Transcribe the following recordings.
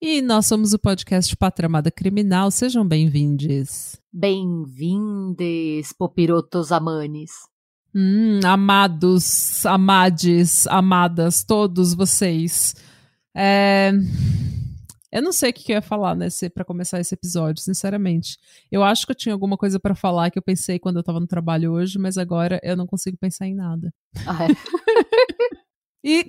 E nós somos o podcast Patramada Criminal. Sejam bem-vindos. Bem-vindes, popirotos amanes. Hum, amados, amades, amadas, todos vocês. É... Eu não sei o que eu ia falar nesse para começar esse episódio, sinceramente. Eu acho que eu tinha alguma coisa para falar que eu pensei quando eu tava no trabalho hoje, mas agora eu não consigo pensar em nada. Ah, é? E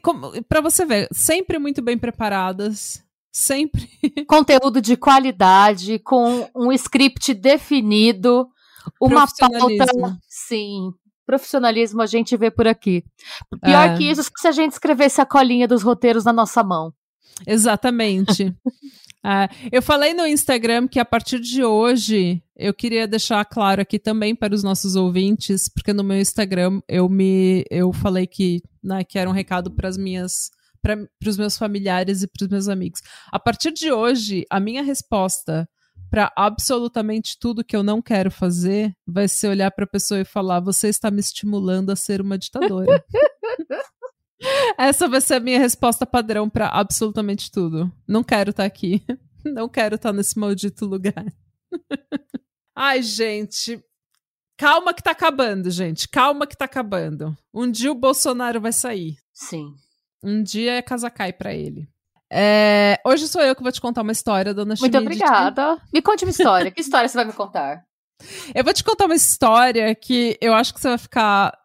para você ver, sempre muito bem preparadas, sempre. Conteúdo de qualidade, com um script definido, uma pauta. Sim, profissionalismo a gente vê por aqui. Pior é. que isso, se a gente escrevesse a colinha dos roteiros na nossa mão. Exatamente. é, eu falei no Instagram que a partir de hoje eu queria deixar claro aqui também para os nossos ouvintes, porque no meu Instagram eu me eu falei que, né, que era um recado para as minhas para os meus familiares e para os meus amigos. A partir de hoje, a minha resposta para absolutamente tudo que eu não quero fazer vai ser olhar para a pessoa e falar: "Você está me estimulando a ser uma ditadora". Essa vai ser a minha resposta padrão para absolutamente tudo. Não quero estar tá aqui. Não quero estar tá nesse maldito lugar. Ai, gente. Calma que tá acabando, gente. Calma que tá acabando. Um dia o Bolsonaro vai sair. Sim. Um dia é casa cai pra ele. É, hoje sou eu que vou te contar uma história, dona Schmidt. Muito obrigada. Me conte uma história. que história você vai me contar? Eu vou te contar uma história que eu acho que você vai ficar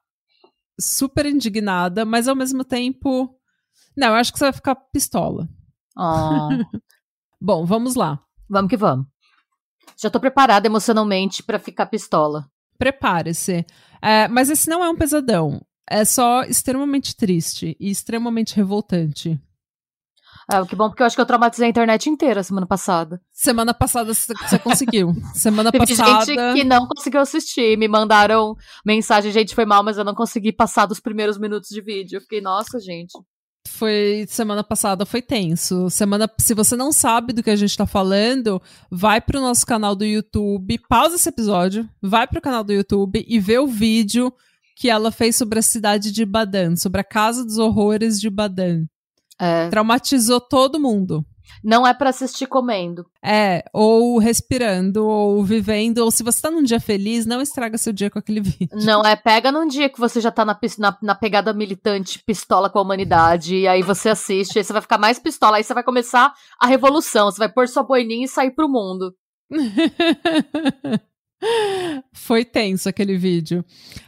super indignada, mas ao mesmo tempo. Não, eu acho que você vai ficar pistola. Oh. Bom, vamos lá. Vamos que vamos. Já tô preparada emocionalmente para ficar pistola. Prepare-se. É, mas esse não é um pesadão. É só extremamente triste e extremamente revoltante. É, que bom, porque eu acho que eu traumatizei a internet inteira semana passada. Semana passada você conseguiu. semana Teve passada. gente que não conseguiu assistir. Me mandaram mensagem, gente, foi mal, mas eu não consegui passar dos primeiros minutos de vídeo. Eu fiquei, nossa, gente. Foi semana passada, foi tenso. Semana, se você não sabe do que a gente tá falando, vai pro nosso canal do YouTube, pausa esse episódio, vai pro canal do YouTube e vê o vídeo que ela fez sobre a cidade de Badan, sobre a Casa dos Horrores de Badan. É. Traumatizou todo mundo. Não é para assistir comendo. É, ou respirando, ou vivendo, ou se você tá num dia feliz, não estraga seu dia com aquele vídeo. Não, é pega num dia que você já tá na, na, na pegada militante, pistola com a humanidade, e aí você assiste, aí você vai ficar mais pistola, aí você vai começar a revolução, você vai pôr sua boininha e sair pro mundo. Foi tenso aquele vídeo.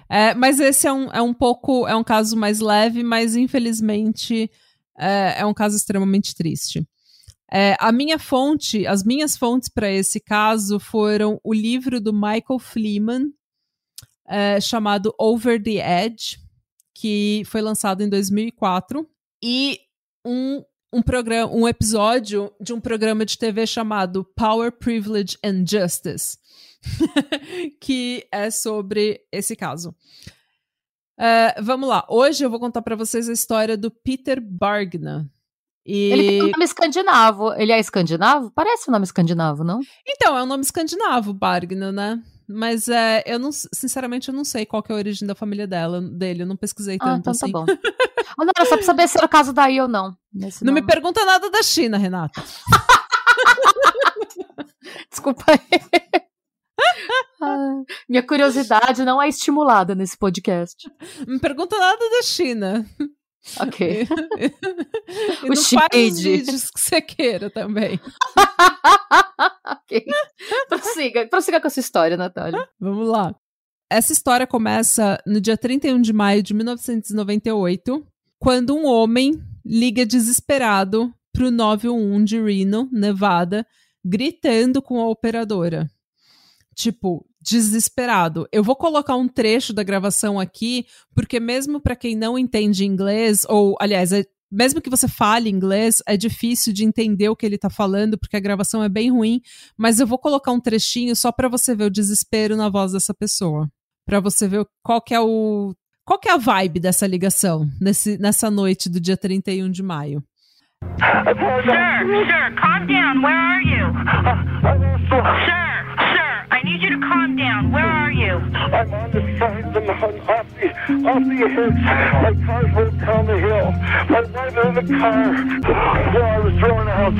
É, mas esse é um, é um pouco, é um caso mais leve, mas infelizmente é, é um caso extremamente triste. É, a minha fonte, as minhas fontes para esse caso foram o livro do Michael Fleeman, é, chamado Over the Edge, que foi lançado em 2004, e um, um, programa, um episódio de um programa de TV chamado Power, Privilege and Justice, que é sobre esse caso. Uh, vamos lá. Hoje eu vou contar para vocês a história do Peter Bargna. E... Ele tem um nome escandinavo. Ele é escandinavo? Parece um nome escandinavo, não? Então, é um nome escandinavo, Bargna, né? Mas é, eu não, sinceramente, eu não sei qual é a origem da família dela, dele. Eu não pesquisei ah, tanto então assim. Tá bom. não, era só pra saber se era o caso daí ou não. Não nome. me pergunta nada da China, Renata. Desculpa aí. Ah, minha curiosidade não é estimulada nesse podcast. Não me pergunta nada da China. Ok. e o não faz os vídeos que você queira também. ok. Prossiga, prossiga com essa história, Natália. Vamos lá. Essa história começa no dia 31 de maio de 1998, quando um homem liga desesperado pro 911 de Reno, Nevada, gritando com a operadora tipo, desesperado. Eu vou colocar um trecho da gravação aqui, porque mesmo para quem não entende inglês, ou aliás, é, mesmo que você fale inglês, é difícil de entender o que ele tá falando, porque a gravação é bem ruim, mas eu vou colocar um trechinho só para você ver o desespero na voz dessa pessoa, para você ver qual que é o qual que é a vibe dessa ligação nesse, nessa noite do dia 31 de maio. Sir, sir, calm down. Where are you? Sir, sir, I need you to calm down. Where are you? I'm on the side of the mountain, off the, off the edge. My car's rolled down the hill. My wife in the car. Well, I was thrown out.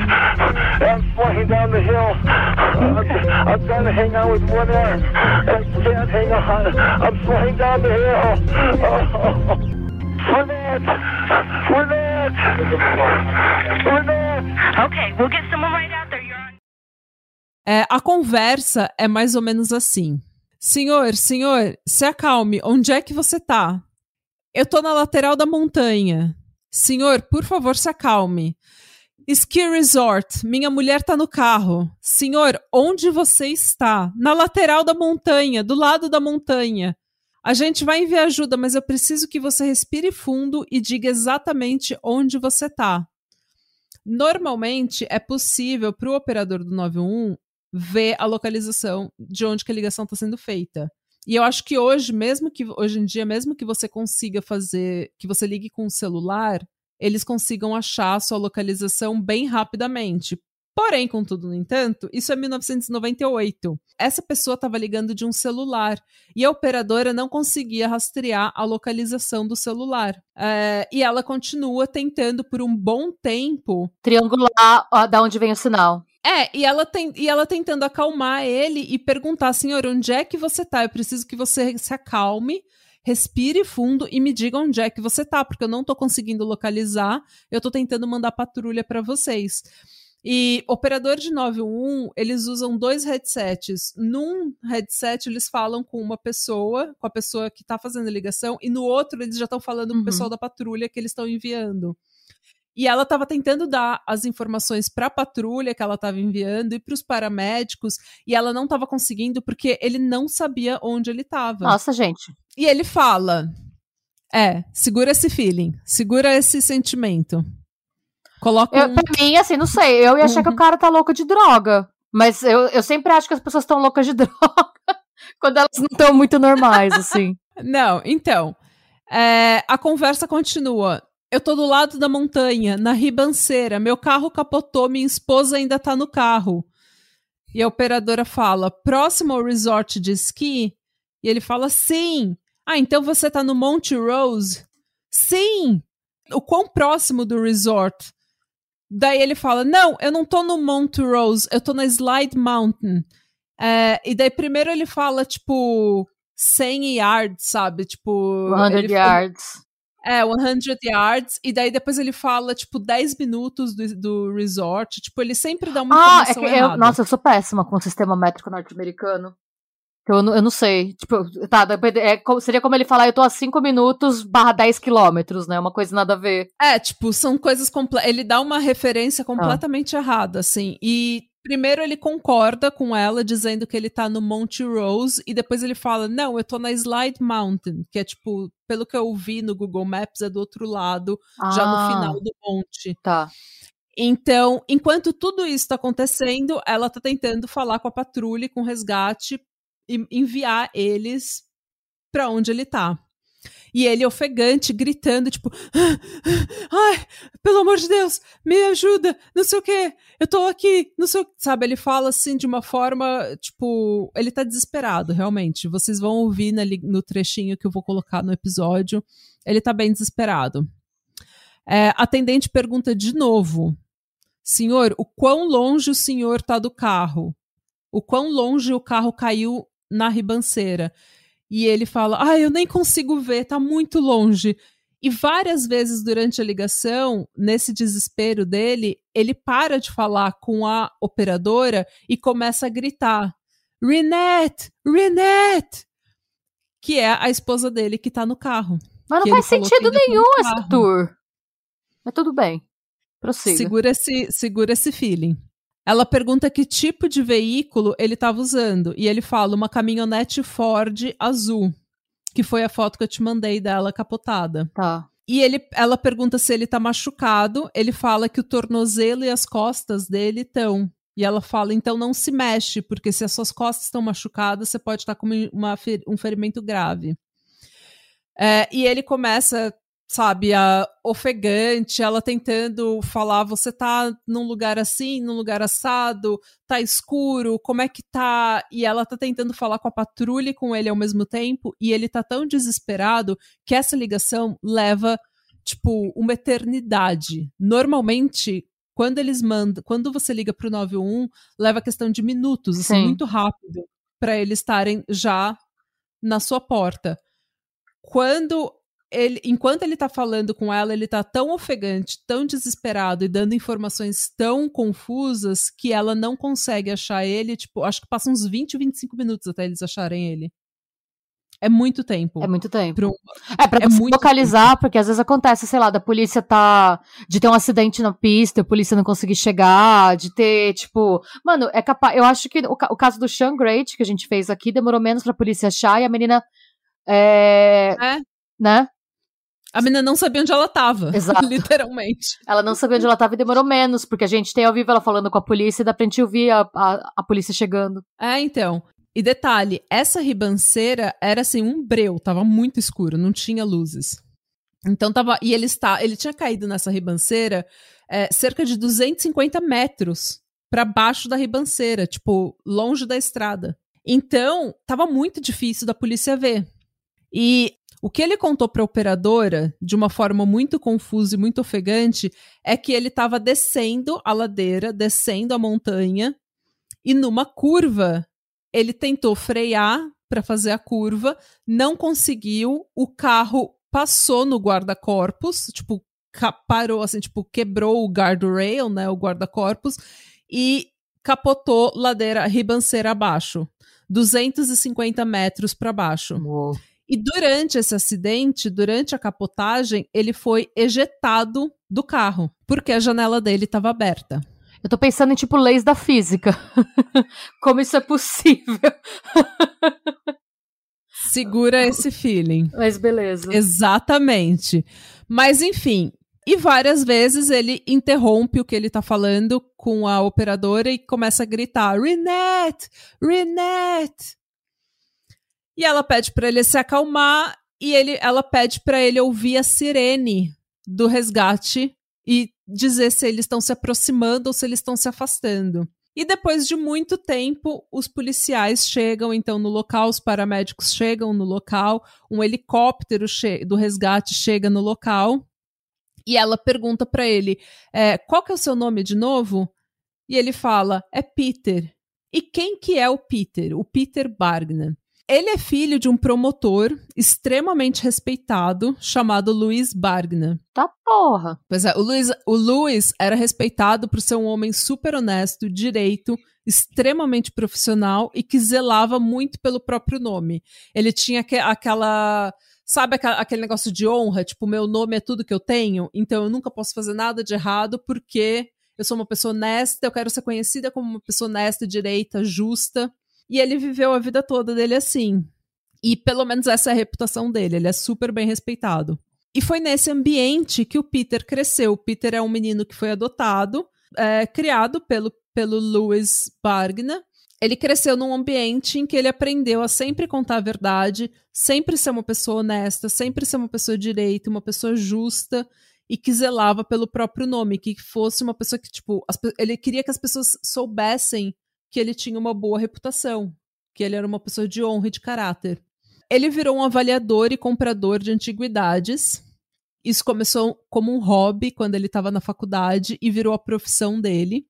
I'm flying down the hill. I'm, I'm trying to hang on with one arm. I can't hang on. I'm flying down the hill. Oh. Renette! Renette! Renette! Okay, we'll get someone right out there. You're on. É, a conversa é mais ou menos assim. Senhor, senhor, se acalme. Onde é que você tá? Eu tô na lateral da montanha. Senhor, por favor, se acalme. Ski Resort, minha mulher tá no carro. Senhor, onde você está? Na lateral da montanha, do lado da montanha. A gente vai enviar ajuda, mas eu preciso que você respire fundo e diga exatamente onde você tá. Normalmente é possível para o operador do 91 ver a localização de onde que a ligação está sendo feita. E eu acho que hoje, mesmo que hoje em dia, mesmo que você consiga fazer, que você ligue com o celular, eles consigam achar a sua localização bem rapidamente. Porém, contudo, no entanto, isso é 1998. Essa pessoa estava ligando de um celular e a operadora não conseguia rastrear a localização do celular. É, e ela continua tentando por um bom tempo. Triangular ó, da onde vem o sinal. É, e ela, tem, e ela tentando acalmar ele e perguntar, senhor, onde é que você tá? Eu preciso que você se acalme, respire fundo e me diga onde é que você tá, porque eu não tô conseguindo localizar, eu tô tentando mandar patrulha para vocês. E operador de 911, eles usam dois headsets. Num headset, eles falam com uma pessoa, com a pessoa que está fazendo a ligação, e no outro, eles já estão falando com Uhum. o pessoal da patrulha que eles estão enviando. E ela estava tentando dar as informações para a patrulha que ela estava enviando e para os paramédicos, e ela não estava conseguindo porque ele não sabia onde ele estava. Nossa, gente. E ele fala: É, segura esse feeling, segura esse sentimento. Coloca Eu, um... pra mim, assim, não sei. Eu ia achar que Uhum. o cara tá louco de droga. Mas eu, eu sempre acho que as pessoas estão loucas de droga quando elas não estão muito normais, assim. Não, então. é, a conversa continua. Eu tô do lado da montanha, na ribanceira. Meu carro capotou, minha esposa ainda tá no carro. E a operadora fala: próximo ao resort de esqui? E ele fala: sim. Ah, então você tá no Monte Rose? Sim. O quão próximo do resort? Daí ele fala: Não, eu não tô no Monte Rose, eu tô na Slide Mountain. É, e daí primeiro ele fala, tipo, 100 yards, sabe? Tipo. 100 ele- yards. É, 100 yards. E daí depois ele fala, tipo, 10 minutos do, do resort. Tipo, ele sempre dá uma Ah, é informação que eu, nossa, eu sou péssima com o sistema métrico norte-americano. Eu, não- eu não sei. Tipo, tá, é seria como ele falar, eu tô a 5 minutos barra 10 quilômetros, né? Uma coisa nada a ver. É, tipo, são coisas. Ele dá uma referência Ah. completamente errada, assim. E primeiro ele concorda com ela, dizendo que ele tá no Monte Rose, e depois ele fala: Não, eu tô na Slide Mountain, que é tipo, pelo que eu vi no Google Maps, é do outro lado, já no Ah, final do monte. Tá. Então, enquanto tudo isso tá acontecendo, ela tá tentando falar com a patrulha, com o resgate, e enviar eles pra onde ele tá. E ele ofegante, gritando, tipo, ai, pelo amor de Deus, me ajuda, não sei o quê, eu tô aqui, não sei o Sabe, ele fala assim de uma forma, tipo, ele tá desesperado, realmente. Vocês vão ouvir na no trechinho que eu vou colocar no episódio. Ele tá bem desesperado. É, atendente pergunta de novo: Senhor, o quão longe o senhor tá do carro? O quão longe o carro caiu na ribanceira? E ele fala: Ah, eu nem consigo ver, tá muito longe. E várias vezes durante a ligação, nesse desespero dele, ele para de falar com a operadora e começa a gritar: Renette! Renette! Que é a esposa dele que tá no carro. Mas não faz sentido tá nenhum esse carro. tour. Mas tudo bem. Prossiga. Segura esse, segura esse feeling. Ela pergunta que tipo de veículo ele estava usando. E ele fala uma caminhonete Ford azul. Que foi a foto que eu te mandei dela capotada. Tá. E ele, ela pergunta se ele tá machucado. Ele fala que o tornozelo e as costas dele estão. E ela fala, então não se mexe, porque se as suas costas estão machucadas, você pode estar com uma, um ferimento grave. É, e ele começa, sabe, a ofegante, ela tentando falar, você tá num lugar assim, num lugar assado, tá escuro, como é que tá? E ela tá tentando falar com a patrulha e com ele ao mesmo tempo, e ele tá tão desesperado que essa ligação leva, tipo, uma eternidade. Normalmente, quando eles mandam, quando você liga pro 911, leva questão de minutos, assim, Sim. muito rápido, para eles estarem já na sua porta. Quando ele, enquanto ele tá falando com ela, ele tá tão ofegante, tão desesperado e dando informações tão confusas que ela não consegue achar ele, tipo, acho que passa uns 20, 25 minutos até eles acharem ele. É muito tempo. É muito tempo. Pro... É pra é se localizar, tempo. porque às vezes acontece, sei lá, da polícia tá. de ter um acidente na pista, a polícia não conseguir chegar, de ter, tipo. Mano, é capaz. Eu acho que o, o caso do Sean Great, que a gente fez aqui, demorou menos pra polícia achar e a menina. É. é. Né? A menina não sabia onde ela tava. Exato. Literalmente. Ela não sabia onde ela tava e demorou menos, porque a gente tem ao vivo ela falando com a polícia e dá pra gente ouvir a, a, a polícia chegando. É, então. E detalhe, essa ribanceira era assim um breu, tava muito escuro, não tinha luzes. Então tava, e ele está, ele tinha caído nessa ribanceira é, cerca de 250 metros para baixo da ribanceira, tipo longe da estrada. Então tava muito difícil da polícia ver. E o que ele contou para a operadora, de uma forma muito confusa e muito ofegante, é que ele estava descendo a ladeira, descendo a montanha, e numa curva ele tentou frear para fazer a curva, não conseguiu, o carro passou no guarda-corpos, tipo, parou assim, tipo, quebrou o guardrail, né, o guarda-corpos, e capotou ladeira ribanceira abaixo, 250 metros para baixo. Uou. E durante esse acidente, durante a capotagem, ele foi ejetado do carro, porque a janela dele estava aberta. Eu tô pensando em, tipo, leis da física. Como isso é possível. Segura esse feeling. Mas beleza. Exatamente. Mas, enfim. E várias vezes ele interrompe o que ele tá falando com a operadora e começa a gritar: Renette! Renette! E ela pede para ele se acalmar e ele, ela pede para ele ouvir a sirene do resgate e dizer se eles estão se aproximando ou se eles estão se afastando. E depois de muito tempo, os policiais chegam então no local, os paramédicos chegam no local, um helicóptero do resgate chega no local e ela pergunta para ele: é, qual que é o seu nome de novo? E ele fala: é Peter. E quem que é o Peter? O Peter Bargnan. Ele é filho de um promotor extremamente respeitado chamado Luiz Bargna. Tá porra. Pois é, o Luiz, o Luiz era respeitado por ser um homem super honesto, direito, extremamente profissional e que zelava muito pelo próprio nome. Ele tinha que, aquela. Sabe aquele negócio de honra? Tipo, meu nome é tudo que eu tenho, então eu nunca posso fazer nada de errado porque eu sou uma pessoa honesta, eu quero ser conhecida como uma pessoa honesta, direita, justa. E ele viveu a vida toda dele assim. E pelo menos essa é a reputação dele, ele é super bem respeitado. E foi nesse ambiente que o Peter cresceu. O Peter é um menino que foi adotado, é, criado pelo, pelo Louis Bargna. Ele cresceu num ambiente em que ele aprendeu a sempre contar a verdade, sempre ser uma pessoa honesta, sempre ser uma pessoa direita, uma pessoa justa e que zelava pelo próprio nome, que fosse uma pessoa que, tipo, as, ele queria que as pessoas soubessem que ele tinha uma boa reputação, que ele era uma pessoa de honra e de caráter. Ele virou um avaliador e comprador de antiguidades. Isso começou como um hobby quando ele estava na faculdade e virou a profissão dele.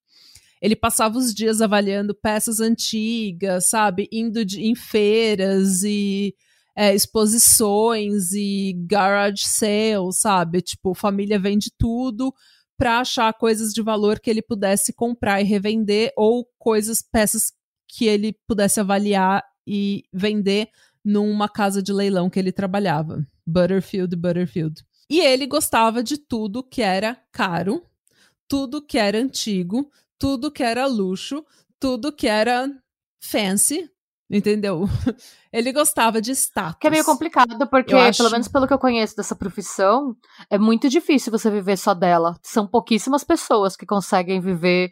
Ele passava os dias avaliando peças antigas, sabe? Indo de, em feiras e é, exposições e garage sales, sabe? Tipo, família vende tudo para achar coisas de valor que ele pudesse comprar e revender ou coisas, peças que ele pudesse avaliar e vender numa casa de leilão que ele trabalhava, Butterfield, Butterfield. E ele gostava de tudo que era caro, tudo que era antigo, tudo que era luxo, tudo que era fancy, Entendeu? Ele gostava de status. Que é meio complicado, porque, acho- pelo menos pelo que eu conheço dessa profissão, é muito difícil você viver só dela. São pouquíssimas pessoas que conseguem viver.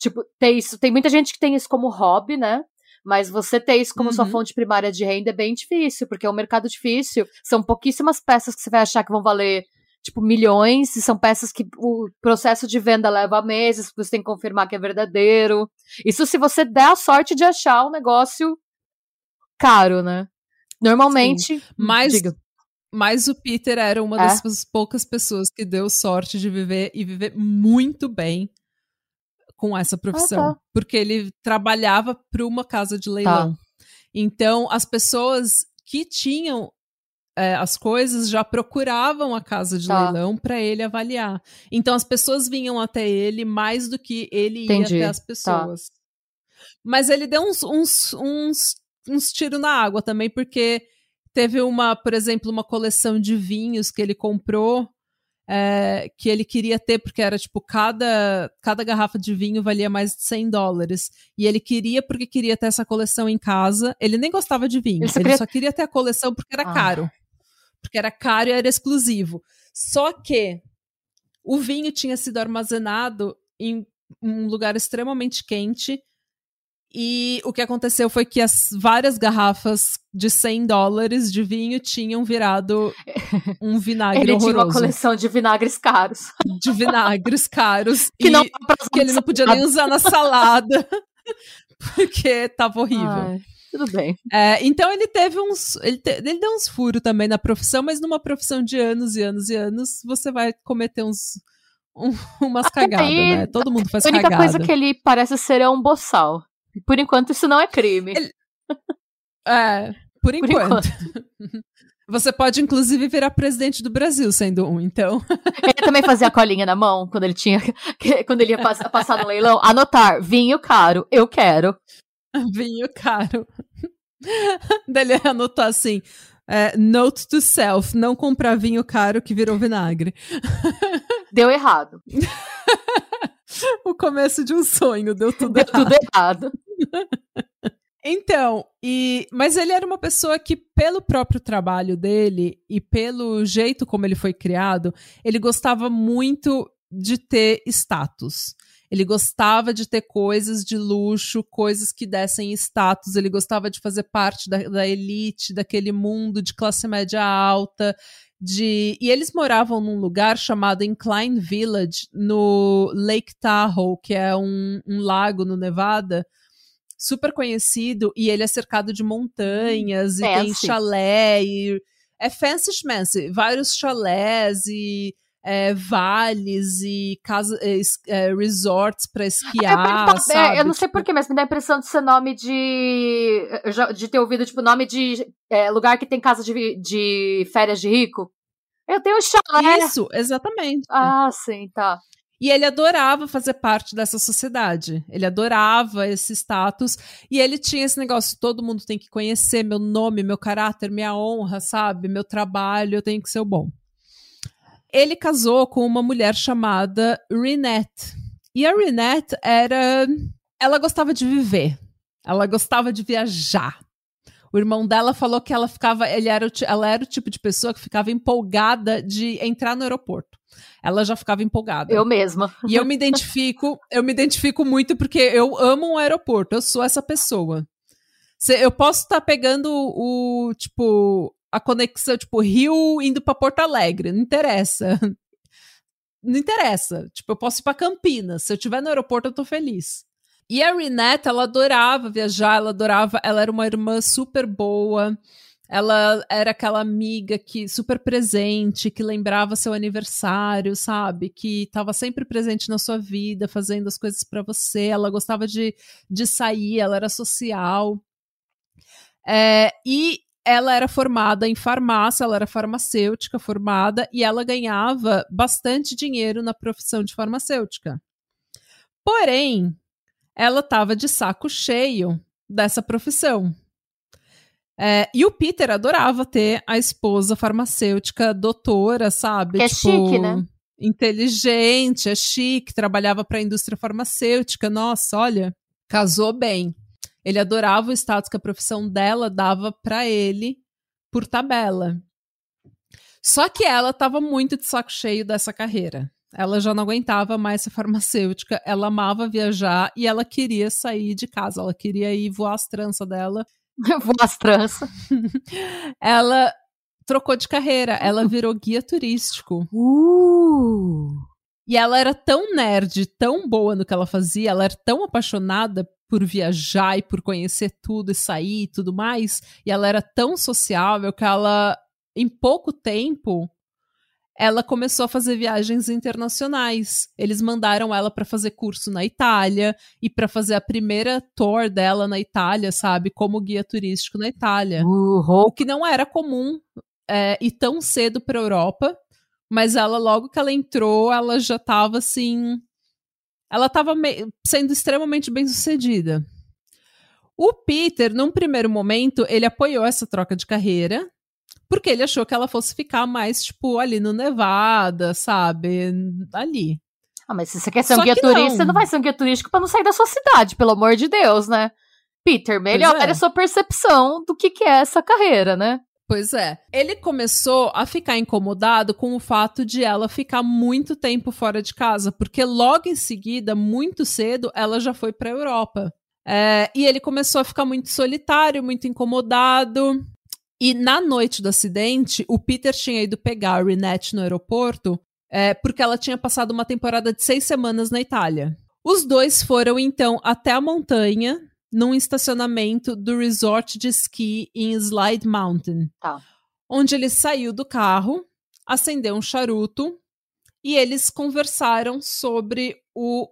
Tipo, ter isso. Tem muita gente que tem isso como hobby, né? Mas você ter isso como sua Uhum. fonte primária de renda é bem difícil, porque é um mercado difícil. São pouquíssimas peças que você vai achar que vão valer, tipo, milhões, e são peças que o processo de venda leva meses, você tem que confirmar que é verdadeiro. Isso se você der a sorte de achar um negócio caro, né? Normalmente. Mas, Diga. mas o Peter era uma É? das poucas pessoas que deu sorte de viver e viver muito bem com essa profissão. Ah, tá. Porque ele trabalhava para uma casa de leilão. Então, as pessoas que tinham é, as coisas já procuravam a casa de Tá. leilão para ele avaliar. Então, as pessoas vinham até ele mais do que ele Entendi. ia até as pessoas. Mas ele deu uns, uns, uns, uns tiros na água também, porque teve uma, por exemplo, uma coleção de vinhos que ele comprou. é, que ele queria ter, porque era tipo, cada, cada garrafa de vinho valia mais de 100 dólares. E ele queria porque queria ter essa coleção em casa. Ele nem gostava de vinho, Ele ele só só, queria- queria... ter a coleção porque era Ah. caro. Porque era caro e era exclusivo. Só que o vinho tinha sido armazenado em um lugar extremamente quente. E o que aconteceu foi que as várias garrafas de 100 dólares de vinho tinham virado um vinagre Ele tinha uma horroroso. coleção de vinagres caros. De vinagres caros. Que não que ele não podia nem usar na salada. Porque tava horrível. Ai, tudo bem. É, então ele teve uns. Ele, te- ele deu uns furos também na profissão, mas numa profissão de anos e anos e anos, você vai cometer uns. um- umas cagadas, né? Todo mundo faz a única cagada. coisa que ele parece ser é um boçal. Por enquanto, isso não é crime. Ele- É, por Por enquanto. Você pode, inclusive, virar presidente do Brasil sendo um, então. Ele também fazia a colinha na mão quando ele tinha. quando ele ia pass- passar no leilão. Anotar, vinho caro, eu quero. Vinho caro. Daí ele anotou assim: é, note to self, não comprar vinho caro que virou vinagre. Deu errado. O começo de um sonho, deu tudo Deu errado. tudo errado. Então, e mas ele era uma pessoa que, pelo próprio trabalho dele e pelo jeito como ele foi criado, ele gostava muito de ter status. Ele gostava de ter coisas de luxo, coisas que dessem status. Ele gostava de fazer parte da, da elite, daquele mundo de classe média alta. De... E eles moravam num lugar chamado Incline Village, no Lake Tahoe, que é um, um lago no Nevada, super conhecido, e ele é cercado de montanhas, e tem Fancy. chalé, e é fancy schmancy, vários chalés e é, vales e casa, é, é, resorts pra É, esquiar, porque tá- é, eu não sei Tipo, porquê, mas me dá a impressão de ser nome de. De ter ouvido, tipo, nome de é, lugar que tem casa de, de férias de rico. Eu tenho chalé. Isso, exatamente. Ah, sim, tá. E ele adorava fazer parte dessa sociedade. Ele adorava esse status. E ele tinha esse negócio: todo mundo tem que conhecer meu nome, meu caráter, minha honra, sabe? Meu trabalho, eu tenho que ser o bom. Ele casou com uma mulher chamada Renette. E a Renette era. Ela gostava de viver. Ela gostava de viajar. O irmão dela falou que ela ficava. Ele era ela era o tipo de pessoa que ficava empolgada de entrar no aeroporto. Ela já ficava empolgada. Eu mesma. E eu me identifico, eu me identifico muito porque eu amo um aeroporto, eu sou essa pessoa. Eu posso estar pegando o, tipo, a conexão, tipo, Rio indo pra Porto Alegre, não interessa. Não interessa. Tipo, eu posso ir pra Campinas. Se eu estiver no aeroporto, eu tô feliz. E a Renata, ela adorava viajar, ela adorava, ela era uma irmã super boa. Ela era aquela amiga que super presente, que lembrava seu aniversário, sabe? Que estava sempre presente na sua vida, fazendo as coisas para você. Ela gostava de, de sair, ela era social. É, e ela era formada em farmácia, ela era farmacêutica formada e ela ganhava bastante dinheiro na profissão de farmacêutica. Porém, ela estava de saco cheio dessa profissão. É, e o Peter adorava ter a esposa farmacêutica doutora, sabe? Que é chique, né? Inteligente, é chique, trabalhava para a indústria farmacêutica. Nossa, olha, casou bem. Ele adorava o status que a profissão dela dava para ele por tabela. Só que ela estava muito de saco cheio dessa carreira. Ela já não aguentava mais ser farmacêutica, ela amava viajar e ela queria sair de casa, ela queria ir voar as tranças dela. voar as tranças. ela trocou de carreira, ela virou guia turístico. Uh! E ela era tão nerd, tão boa no que ela fazia, ela era tão apaixonada por viajar e por conhecer tudo e sair e tudo mais, e ela era tão sociável que ela, em pouco tempo, ela começou a fazer viagens internacionais. Eles mandaram ela para fazer curso na Itália e para fazer a primeira tour dela na Itália, sabe, como guia turístico na Itália. Uhum. O que não era comum é, ir tão cedo para Europa, mas ela logo que ela entrou, ela já estava assim, ela estava sendo extremamente bem sucedida. O Peter, num primeiro momento, ele apoiou essa troca de carreira porque ele achou que ela fosse ficar mais, tipo, ali no Nevada, sabe? Ali. Ah, mas se você quer ser Só um guia turista, não. você não vai ser um guia turístico pra não sair da sua cidade, pelo amor de Deus, né? Peter, melhor é. a sua percepção do que, que é essa carreira, né? Pois é. Ele começou a ficar incomodado com o fato de ela ficar muito tempo fora de casa, porque logo em seguida, muito cedo, ela já foi para a Europa. É, e ele começou a ficar muito solitário, muito incomodado. E na noite do acidente, o Peter tinha ido pegar a Renette no aeroporto é, porque ela tinha passado uma temporada de seis semanas na Itália. Os dois foram então até a montanha, num estacionamento do resort de esqui em Slide Mountain. Tá. Onde ele saiu do carro, acendeu um charuto e eles conversaram sobre o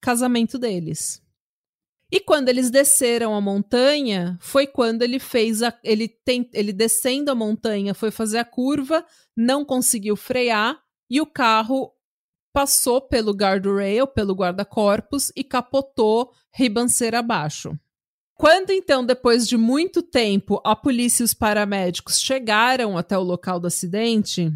casamento deles. E quando eles desceram a montanha, foi quando ele fez a. Ele, tem, ele descendo a montanha, foi fazer a curva, não conseguiu frear e o carro passou pelo guardrail, pelo guarda-corpos e capotou ribanceira abaixo. Quando então, depois de muito tempo, a polícia e os paramédicos chegaram até o local do acidente,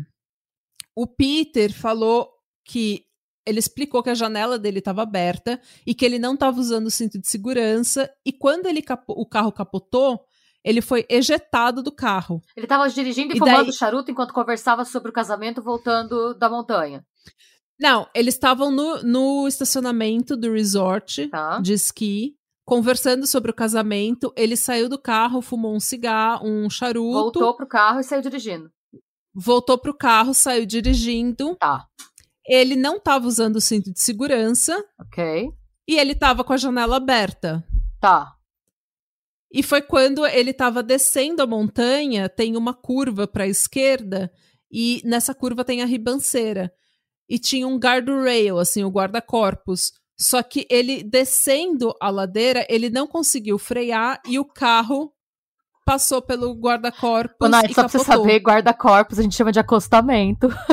o Peter falou que ele explicou que a janela dele estava aberta e que ele não estava usando o cinto de segurança. E quando ele o carro capotou, ele foi ejetado do carro. Ele estava dirigindo e, e fumando daí... charuto enquanto conversava sobre o casamento voltando da montanha. Não, eles estavam no, no estacionamento do resort tá. de esqui, conversando sobre o casamento. Ele saiu do carro, fumou um cigarro, um charuto. Voltou pro carro e saiu dirigindo. Voltou pro carro, saiu dirigindo. Tá. Ele não estava usando o cinto de segurança. Ok. E ele estava com a janela aberta. Tá. E foi quando ele estava descendo a montanha, tem uma curva para a esquerda, e nessa curva tem a ribanceira. E tinha um guardrail, assim, o guarda-corpos. Só que ele descendo a ladeira, ele não conseguiu frear e o carro passou pelo guarda-corpos. Só pra você saber, guarda-corpos a gente chama de acostamento.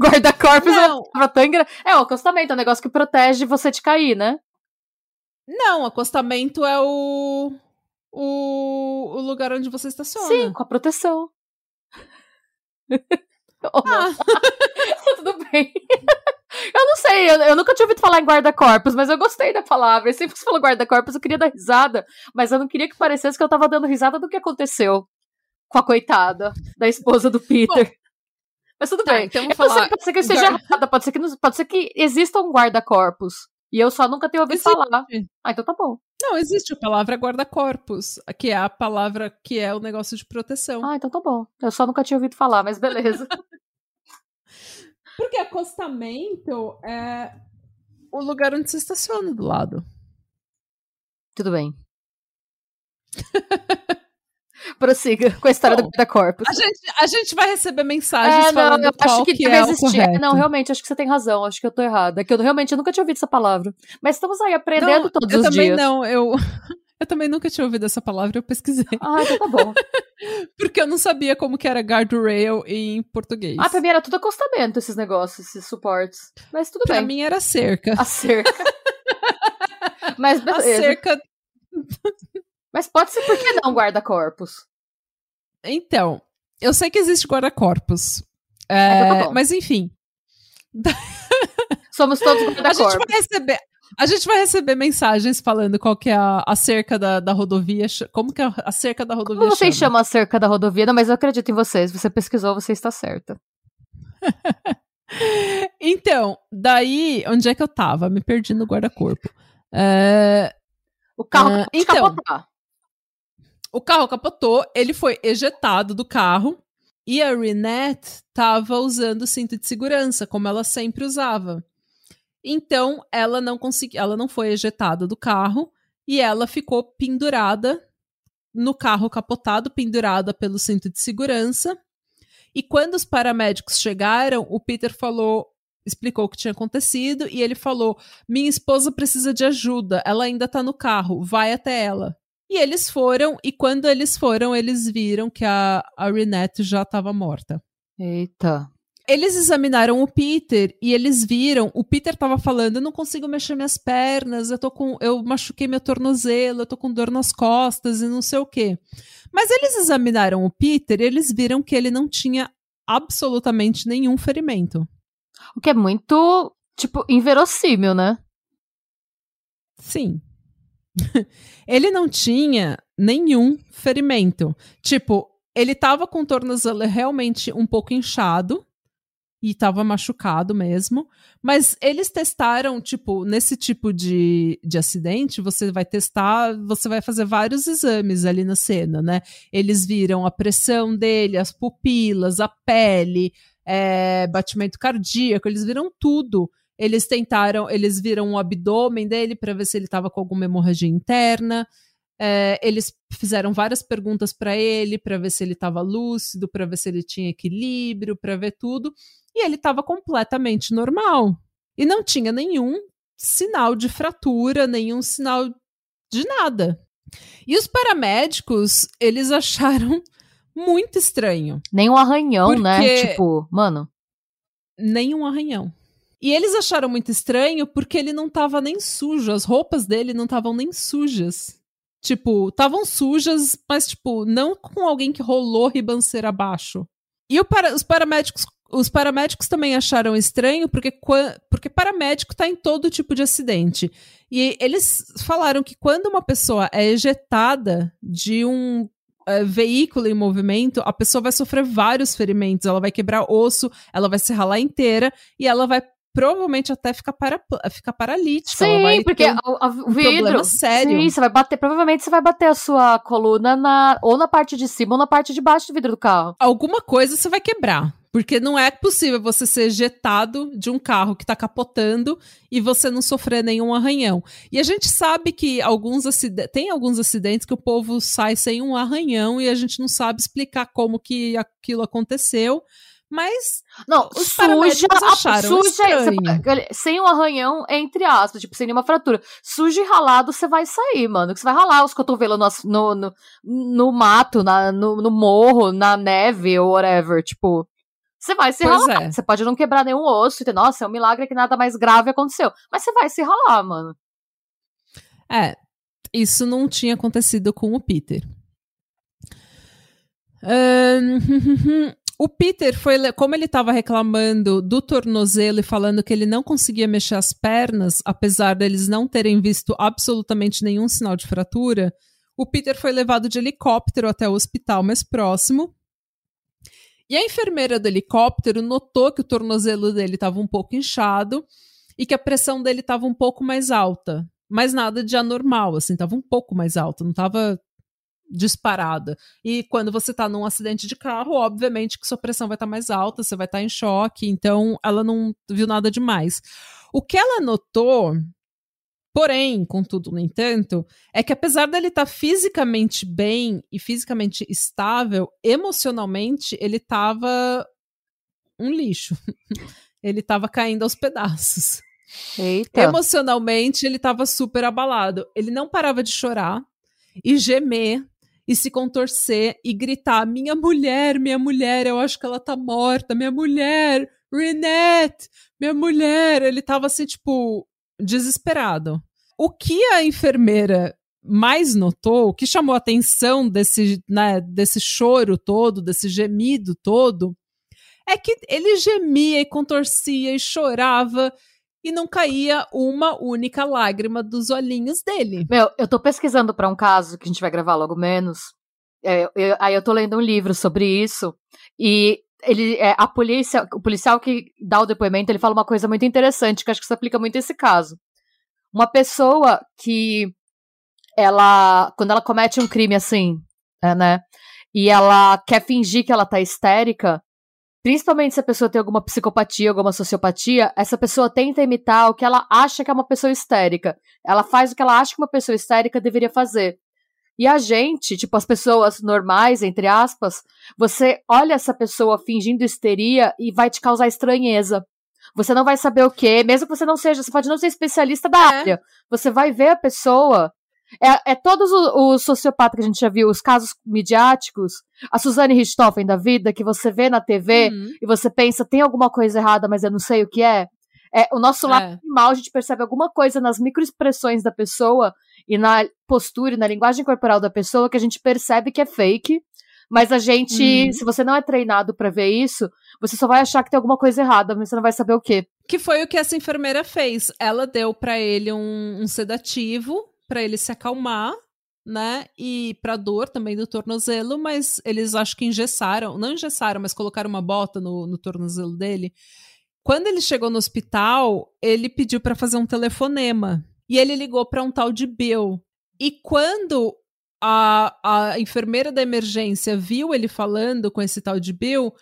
Guarda-corpos é uma tão engra... É, o acostamento é um negócio que protege você de cair, né? Não, acostamento é o... o, o lugar onde você estaciona. Sim, com a proteção. oh, ah. Tudo bem. Eu não sei, eu, eu, nunca tinha ouvido falar em guarda-corpos, mas eu gostei da palavra. E sempre que você falou guarda-corpos, eu queria dar risada, mas eu não queria que parecesse que eu tava dando risada do que aconteceu com a coitada da esposa do Peter. Bom, mas tudo tá, bem. Então falar... pode ser que eu esteja guarda... errada, pode ser que, pode ser que exista um guarda-corpos. E eu só nunca tenho ouvido existe. falar. Ah, então tá bom. Não, existe a palavra guarda-corpos, que é a palavra que é o negócio de proteção. Ah, então tá bom. Eu só nunca tinha ouvido falar, mas beleza. Porque acostamento é o lugar onde você estaciona do lado. Tudo bem. Prossiga com a história Bom, do guarda-corpos. A gente, a gente vai receber mensagens é, falando não, eu qual acho que, que deve é existir. Não, realmente, acho que você tem razão. Acho que eu tô errada. É que eu realmente eu nunca tinha ouvido essa palavra. Mas estamos aí aprendendo não, todos os dias. Eu também não. Eu, eu também nunca tinha ouvido essa palavra. Eu pesquisei. Ah, então tá bom. Porque eu não sabia como que era guardrail em português. Ah, pra mim era tudo acostamento, esses negócios, esses suportes. Mas tudo pra bem. Pra mim era cerca. A cerca. Mas beleza. A cerca... Mas pode ser por que não guarda-corpos? Então, eu sei que existe guarda-corpos. É, então tá mas enfim. Somos todos guarda-corpos. A gente vai receber. A gente vai receber mensagens falando qual que é a, a cerca da, da rodovia. Como que é a cerca da rodovia Como vocês chama? chamam a cerca da rodovia? Não, mas eu acredito em vocês. Você pesquisou, você está certa. então, daí, onde é que eu tava? Me perdi no guarda-corpo. É, O carro de então. capotar. o carro capotou, ele foi ejetado do carro e a Renette tava usando o cinto de segurança, como ela sempre usava. Então, ela não conseguiu, ela não foi ejetada do carro e ela ficou pendurada no carro capotado, pendurada pelo cinto de segurança. E quando os paramédicos chegaram, o Peter falou, explicou o que tinha acontecido e ele falou: "Minha esposa precisa de ajuda, ela ainda tá no carro, vai até ela". E eles foram, e quando eles foram, eles viram que a, a Renette já estava morta. Eita. Eles examinaram o Peter e eles viram, o Peter tava falando, eu não consigo mexer minhas pernas, eu tô com, eu machuquei meu tornozelo, eu tô com dor nas costas e não sei o quê. Mas eles examinaram o Peter e eles viram que ele não tinha absolutamente nenhum ferimento. O que é muito, tipo, inverossímil, né? Sim. ele não tinha nenhum ferimento. Tipo, ele tava com o tornozelo realmente um pouco inchado e tava machucado mesmo. Mas eles testaram, tipo, nesse tipo de, de acidente, você vai testar, você vai fazer vários exames ali na cena, né? Eles viram a pressão dele, as pupilas, a pele, é, batimento cardíaco, eles viram tudo. Eles tentaram, eles viram o abdômen dele para ver se ele estava com alguma hemorragia interna. É, eles fizeram várias perguntas para ele para ver se ele estava lúcido, para ver se ele tinha equilíbrio, para ver tudo. E ele estava completamente normal. E não tinha nenhum sinal de fratura, nenhum sinal de nada. E os paramédicos, eles acharam muito estranho. Nem um arranhão, né? Porque- Tipo, mano. Nenhum arranhão. E eles acharam muito estranho porque ele não tava nem sujo, as roupas dele não estavam nem sujas. Tipo, estavam sujas, mas tipo, não com alguém que rolou ribanceira abaixo. E para- os paramédicos os paramédicos também acharam estranho porque, porque paramédico tá em todo tipo de acidente. E eles falaram que quando uma pessoa é ejetada de um eh, veículo em movimento, a pessoa vai sofrer vários ferimentos. Ela vai quebrar osso, ela vai se ralar inteira e ela vai provavelmente até ficar, para, ficar paralítica. Sim, porque um- a- o um vidro. problema sério. Sim, você vai bater. Provavelmente você vai bater a sua coluna na, ou na parte de cima ou na parte de baixo do vidro do carro. alguma coisa você vai quebrar. Porque não é possível você ser ejetado de um carro que tá capotando e você não sofrer nenhum arranhão. E a gente sabe que alguns tem alguns acidentes que o povo sai sem um arranhão e a gente não sabe explicar como que aquilo aconteceu. Mas Não, Os suja, acharam suja sem um arranhão, entre aspas, tipo, sem nenhuma fratura. Sujo e ralado, você vai sair, mano. Que você vai ralar os cotovelos no, no, no, mato, na, no, no morro, na neve ou whatever. Tipo, você vai se Pois ralar. é. Você pode não quebrar nenhum osso. e ter- Nossa, é um milagre que nada mais grave aconteceu. Mas você vai se ralar, mano. É, isso não tinha acontecido com o Peter. Ahn, o Peter foi, como ele estava reclamando do tornozelo e falando que ele não conseguia mexer as pernas, apesar deles não terem visto absolutamente nenhum sinal de fratura, o Peter foi levado de helicóptero até o hospital mais próximo. E a enfermeira do helicóptero notou que o tornozelo dele estava um pouco inchado e que a pressão dele estava um pouco mais alta mas nada de anormal, assim, tava um pouco mais alta, não tava disparada. E quando você tá num acidente de carro, obviamente que sua pressão vai estar mais alta, você vai estar em choque, então ela não viu nada demais. O que ela notou, porém, contudo, no entanto, é que apesar dele estar fisicamente bem e fisicamente estável, emocionalmente ele tava um lixo. ele tava caindo aos pedaços. Eita. Emocionalmente, ele estava super abalado. Ele não parava de chorar e gemer e se contorcer e gritar: Minha mulher, minha mulher, eu acho que ela tá morta, minha mulher, Renette, minha mulher. Ele tava assim, tipo, desesperado. O que a enfermeira mais notou, o que chamou a atenção desse, né, desse choro todo, desse gemido todo, é que ele gemia e contorcia e chorava e não caía uma única lágrima dos olhinhos dele. Meu, eu tô pesquisando para um caso que a gente vai gravar logo menos. É, eu, aí eu tô lendo um livro sobre isso e ele, é, a polícia, o policial que dá o depoimento, ele fala uma coisa muito interessante que acho que se aplica muito a esse caso. Uma pessoa que ela, quando ela comete um crime assim, é, né, e ela quer fingir que ela tá histérica, principalmente se a pessoa tem alguma psicopatia, alguma sociopatia, essa pessoa tenta imitar o que ela acha que é uma pessoa histérica. Ela faz o que ela acha que uma pessoa histérica deveria fazer. E a gente, tipo, as pessoas normais, entre aspas, você olha essa pessoa fingindo histeria e vai te causar estranheza. Você não vai saber o que, mesmo que você não seja, você pode não ser especialista da é. área. Você vai ver a pessoa. É, é todos os, os sociopatas que a gente já viu, os casos midiáticos, a Suzane Richthofen da vida, que você vê na TV uhum. e você pensa, tem alguma coisa errada, mas eu não sei o que é. É, o nosso lado é. animal, a gente percebe alguma coisa nas microexpressões da pessoa e na postura e na linguagem corporal da pessoa que a gente percebe que é fake. Mas a gente, uhum. se você não é treinado para ver isso, você só vai achar que tem alguma coisa errada, mas você não vai saber o quê. Que foi o que essa enfermeira fez. Ela deu para ele um, um sedativo para ele se acalmar, né? E para dor também do tornozelo, mas eles acho que engessaram, não engessaram, mas colocaram uma bota no, no tornozelo dele. Quando ele chegou no hospital, ele pediu para fazer um telefonema e ele ligou para um tal de Bill. E quando a, a enfermeira da emergência viu ele falando com esse tal de Bill,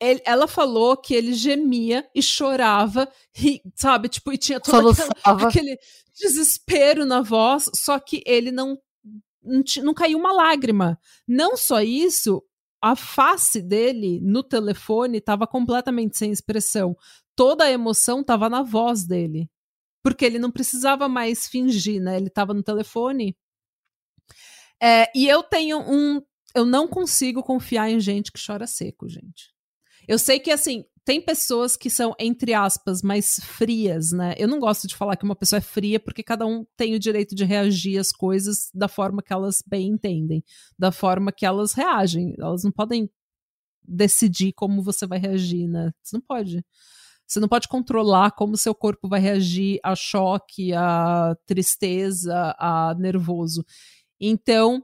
ele, ela falou que ele gemia e chorava, e, sabe, tipo, e tinha todo aquela, aquele desespero na voz, só que ele não, não, não caiu uma lágrima. Não só isso, a face dele no telefone estava completamente sem expressão. Toda a emoção estava na voz dele. Porque ele não precisava mais fingir, né? Ele estava no telefone. É, e eu tenho um. Eu não consigo confiar em gente que chora seco, gente. Eu sei que, assim, tem pessoas que são, entre aspas, mais frias, né? Eu não gosto de falar que uma pessoa é fria, porque cada um tem o direito de reagir às coisas da forma que elas bem entendem, da forma que elas reagem. Elas não podem decidir como você vai reagir, né? Você não pode. Você não pode controlar como seu corpo vai reagir a choque, a tristeza, a nervoso. Então,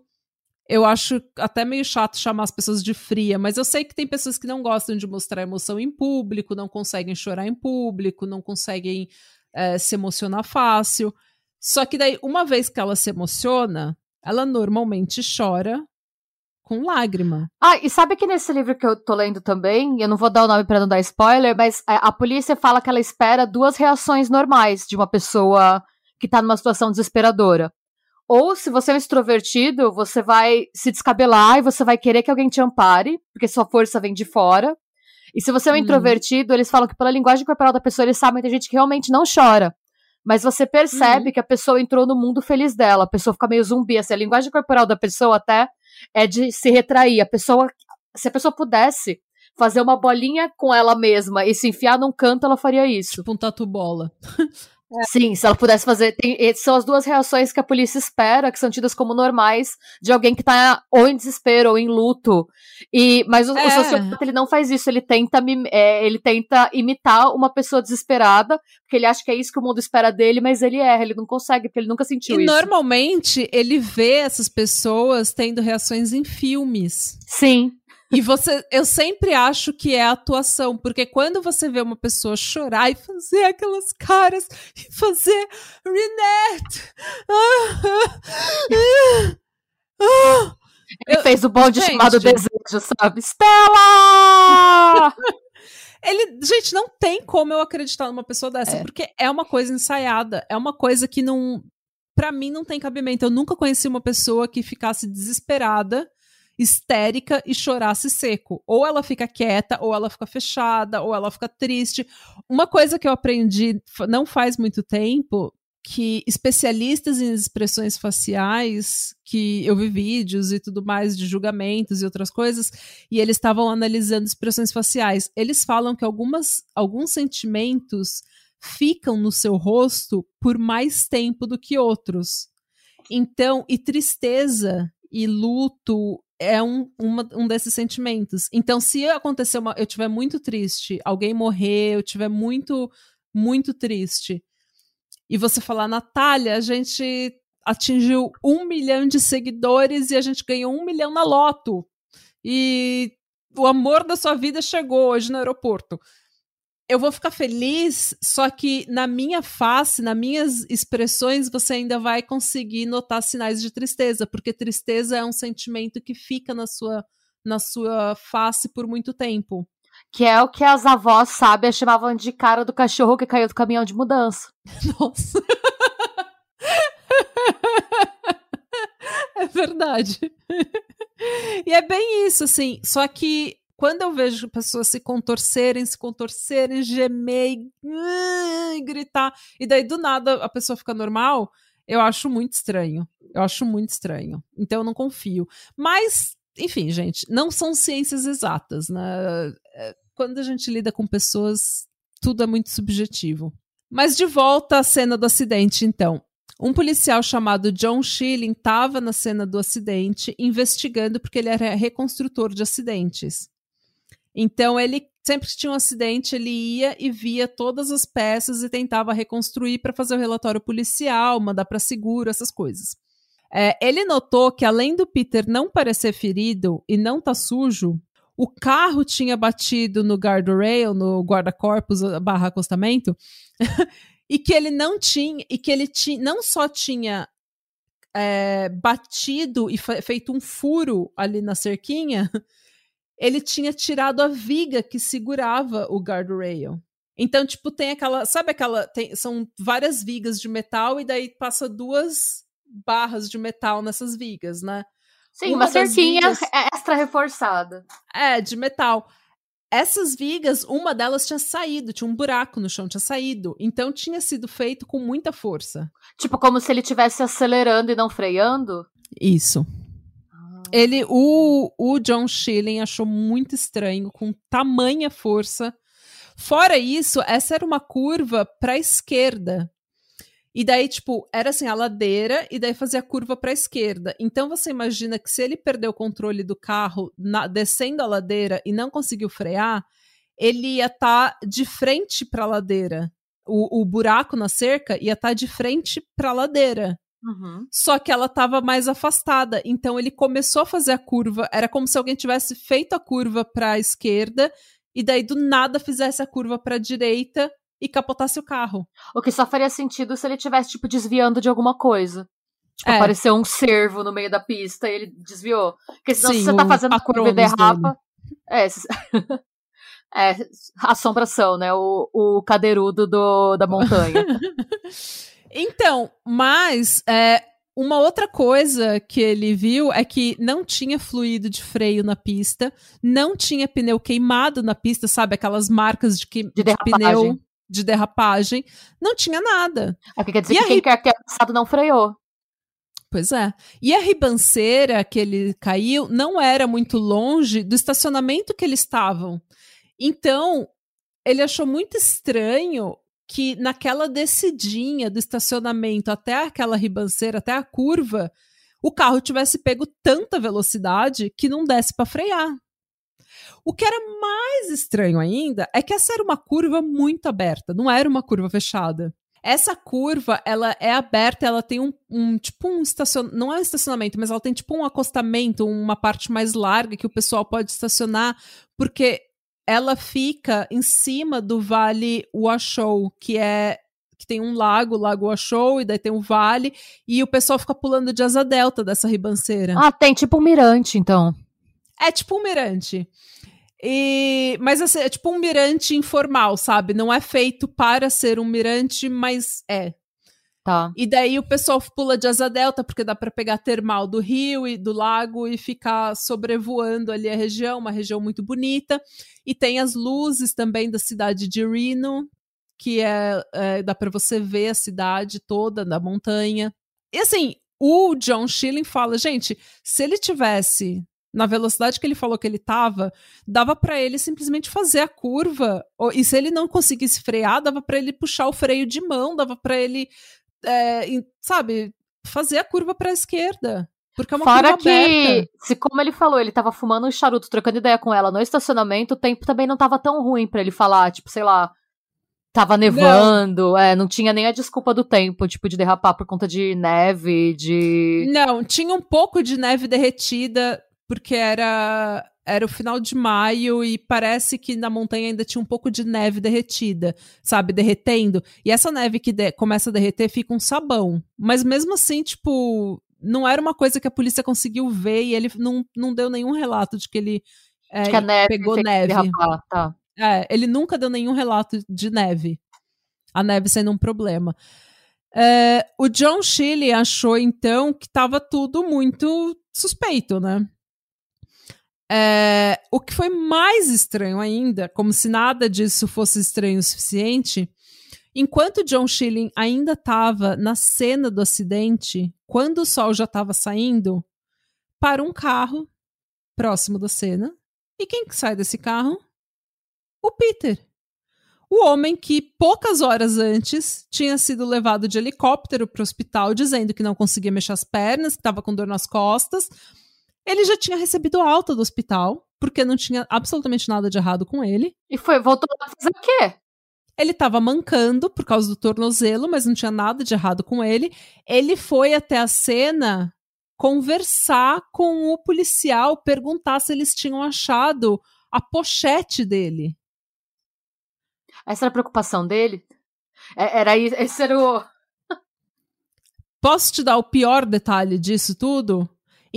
eu acho até meio chato chamar as pessoas de fria, mas eu sei que tem pessoas que não gostam de mostrar emoção em público, não conseguem chorar em público, não conseguem é, se emocionar fácil. Só que daí, uma vez que ela se emociona, ela normalmente chora com lágrima. Ah, e sabe que nesse livro que eu tô lendo também, eu não vou dar o nome para não dar spoiler, mas a, a polícia fala que ela espera duas reações normais de uma pessoa que tá numa situação desesperadora. Ou se você é um extrovertido, você vai se descabelar e você vai querer que alguém te ampare, porque sua força vem de fora. E se você é um hum. introvertido, eles falam que pela linguagem corporal da pessoa, eles sabem que tem gente que realmente não chora. Mas você percebe hum. que a pessoa entrou no mundo feliz dela. A pessoa fica meio zumbi. Assim, a linguagem corporal da pessoa até é de se retrair. A pessoa, se a pessoa pudesse fazer uma bolinha com ela mesma e se enfiar num canto, ela faria isso. Tipo um tatu bola. É. Sim, se ela pudesse fazer. Tem, são as duas reações que a polícia espera, que são tidas como normais, de alguém que tá ou em desespero ou em luto. E, mas o, é. o sociopata ele não faz isso, ele tenta, é, ele tenta imitar uma pessoa desesperada, porque ele acha que é isso que o mundo espera dele, mas ele erra, ele não consegue, porque ele nunca sentiu e isso. E normalmente ele vê essas pessoas tendo reações em filmes. Sim. E você, eu sempre acho que é atuação, porque quando você vê uma pessoa chorar e fazer aquelas caras e fazer Renette, ele fez o bonde gente, chamado Desejo, sabe? Stella! Ele, gente, não tem como eu acreditar numa pessoa dessa, é. porque é uma coisa ensaiada, é uma coisa que não, para mim não tem cabimento. Eu nunca conheci uma pessoa que ficasse desesperada histérica e chorasse seco. Ou ela fica quieta, ou ela fica fechada, ou ela fica triste. Uma coisa que eu aprendi não faz muito tempo que especialistas em expressões faciais, que eu vi vídeos e tudo mais de julgamentos e outras coisas, e eles estavam analisando expressões faciais. Eles falam que algumas, alguns sentimentos ficam no seu rosto por mais tempo do que outros. Então, e tristeza e luto é um, uma, um desses sentimentos. Então, se acontecer uma, eu tiver muito triste, alguém morrer, eu tiver muito muito triste. E você falar, Natália, a gente atingiu um milhão de seguidores e a gente ganhou um milhão na loto. E o amor da sua vida chegou hoje no aeroporto. Eu vou ficar feliz, só que na minha face, nas minhas expressões, você ainda vai conseguir notar sinais de tristeza, porque tristeza é um sentimento que fica na sua, na sua face por muito tempo. Que é o que as avós sábias chamavam de cara do cachorro que caiu do caminhão de mudança. Nossa. é verdade. e é bem isso, assim. Só que quando eu vejo pessoas se contorcerem, se contorcerem, gemer e, e gritar, e daí do nada a pessoa fica normal, eu acho muito estranho. Eu acho muito estranho. Então eu não confio. Mas, enfim, gente, não são ciências exatas, né? É, quando a gente lida com pessoas, tudo é muito subjetivo. Mas de volta à cena do acidente, então. Um policial chamado John Schilling estava na cena do acidente investigando porque ele era reconstrutor de acidentes. Então ele sempre que tinha um acidente, ele ia e via todas as peças e tentava reconstruir para fazer o relatório policial, mandar para seguro, essas coisas. É, ele notou que além do Peter não parecer ferido e não tá sujo, o carro tinha batido no guardrail, no guarda-corpos barra acostamento, e que ele não tinha, e que ele ti, não só tinha é, batido e feito um furo ali na cerquinha, ele tinha tirado a viga que segurava o guardrail. Então, tipo, tem aquela. Sabe aquela. Tem, são várias vigas de metal e daí passa duas barras de metal nessas vigas, né? Sim, uma, uma cerquinha vigas, extra reforçada. É, de metal essas vigas, uma delas tinha saído, tinha um buraco no chão, tinha saído. Então tinha sido feito com muita força. Tipo, como se ele estivesse acelerando e não freando? Isso. Ele, o, o John Schilling achou muito estranho, com tamanha força. Fora isso, essa era uma curva para a esquerda. E daí, tipo, era assim, a ladeira, e daí fazia a curva para a esquerda. Então você imagina que se ele perdeu o controle do carro na, descendo a ladeira e não conseguiu frear, ele ia estar tá de frente para a ladeira. O, o, buraco na cerca ia estar tá de frente para a ladeira. Uhum. Só que ela estava mais afastada. Então ele começou a fazer a curva. Era como se alguém tivesse feito a curva para a esquerda e daí do nada fizesse a curva para a direita e capotasse o carro. O que só faria sentido se ele tivesse, tipo, desviando de alguma coisa. Tipo, é. apareceu um cervo no meio da pista e ele desviou. Porque senão Sim, se você tá fazendo a curva e derrapa. É, é, assombração, né? O, o cadeirudo do, da montanha. então, mas é, uma outra coisa que ele viu é que não tinha fluido de freio na pista, não tinha pneu queimado na pista, sabe? Aquelas marcas de, que, de, de pneu de derrapagem, não tinha nada. É que quer dizer e que quem quer que passado não freou. Pois é. E a ribanceira que ele caiu não era muito longe do estacionamento que eles estavam. Então, ele achou muito estranho que naquela descidinha do estacionamento até aquela ribanceira, até a curva, o carro tivesse pego tanta velocidade que não desse para frear. O que era mais estranho ainda é que essa era uma curva muito aberta, não era uma curva fechada. Essa curva, ela é aberta, ela tem um, um tipo um estacionamento, não é um estacionamento, mas ela tem tipo um acostamento, uma parte mais larga que o pessoal pode estacionar, porque ela fica em cima do Vale Washoe, que é que tem um lago, Lago Washoe, e daí tem um vale, e o pessoal fica pulando de asa delta dessa ribanceira. Ah, tem tipo um mirante, então. É tipo um mirante. E, mas assim, é tipo um mirante informal, sabe? Não é feito para ser um mirante, mas é. Tá. E daí o pessoal pula de asa delta, porque dá para pegar termal do rio e do lago e ficar sobrevoando ali a região, uma região muito bonita. E tem as luzes também da cidade de Reno, que é, é dá para você ver a cidade toda da montanha. E assim, o John Schilling fala, gente, se ele tivesse na velocidade que ele falou que ele estava, dava para ele simplesmente fazer a curva. E se ele não conseguisse frear, dava para ele puxar o freio de mão, dava para ele, é, sabe, fazer a curva para a esquerda. Porque é uma Fora que, aberta. se como ele falou, ele tava fumando um charuto, trocando ideia com ela no estacionamento, o tempo também não tava tão ruim para ele falar, tipo, sei lá, tava nevando, não. É, não tinha nem a desculpa do tempo, tipo, de derrapar por conta de neve, de. Não, tinha um pouco de neve derretida, porque era era o final de maio e parece que na montanha ainda tinha um pouco de neve derretida, sabe, derretendo. E essa neve que de começa a derreter fica um sabão. Mas mesmo assim, tipo, não era uma coisa que a polícia conseguiu ver e ele não, não deu nenhum relato de que ele é, que neve pegou neve. Derrapar, tá. É, ele nunca deu nenhum relato de neve. A neve sendo um problema. É, o John Shelley achou então que estava tudo muito suspeito, né? É, o que foi mais estranho ainda, como se nada disso fosse estranho o suficiente, enquanto John Schilling ainda estava na cena do acidente, quando o sol já estava saindo, para um carro próximo da cena. E quem que sai desse carro? O Peter. O homem que poucas horas antes tinha sido levado de helicóptero para o hospital dizendo que não conseguia mexer as pernas, que estava com dor nas costas, ele já tinha recebido alta do hospital, porque não tinha absolutamente nada de errado com ele. E foi, voltou a fazer o quê? Ele estava mancando por causa do tornozelo, mas não tinha nada de errado com ele. Ele foi até a cena conversar com o policial, perguntar se eles tinham achado a pochete dele. Essa era a preocupação dele? É, era esse era o. Posso te dar o pior detalhe disso tudo?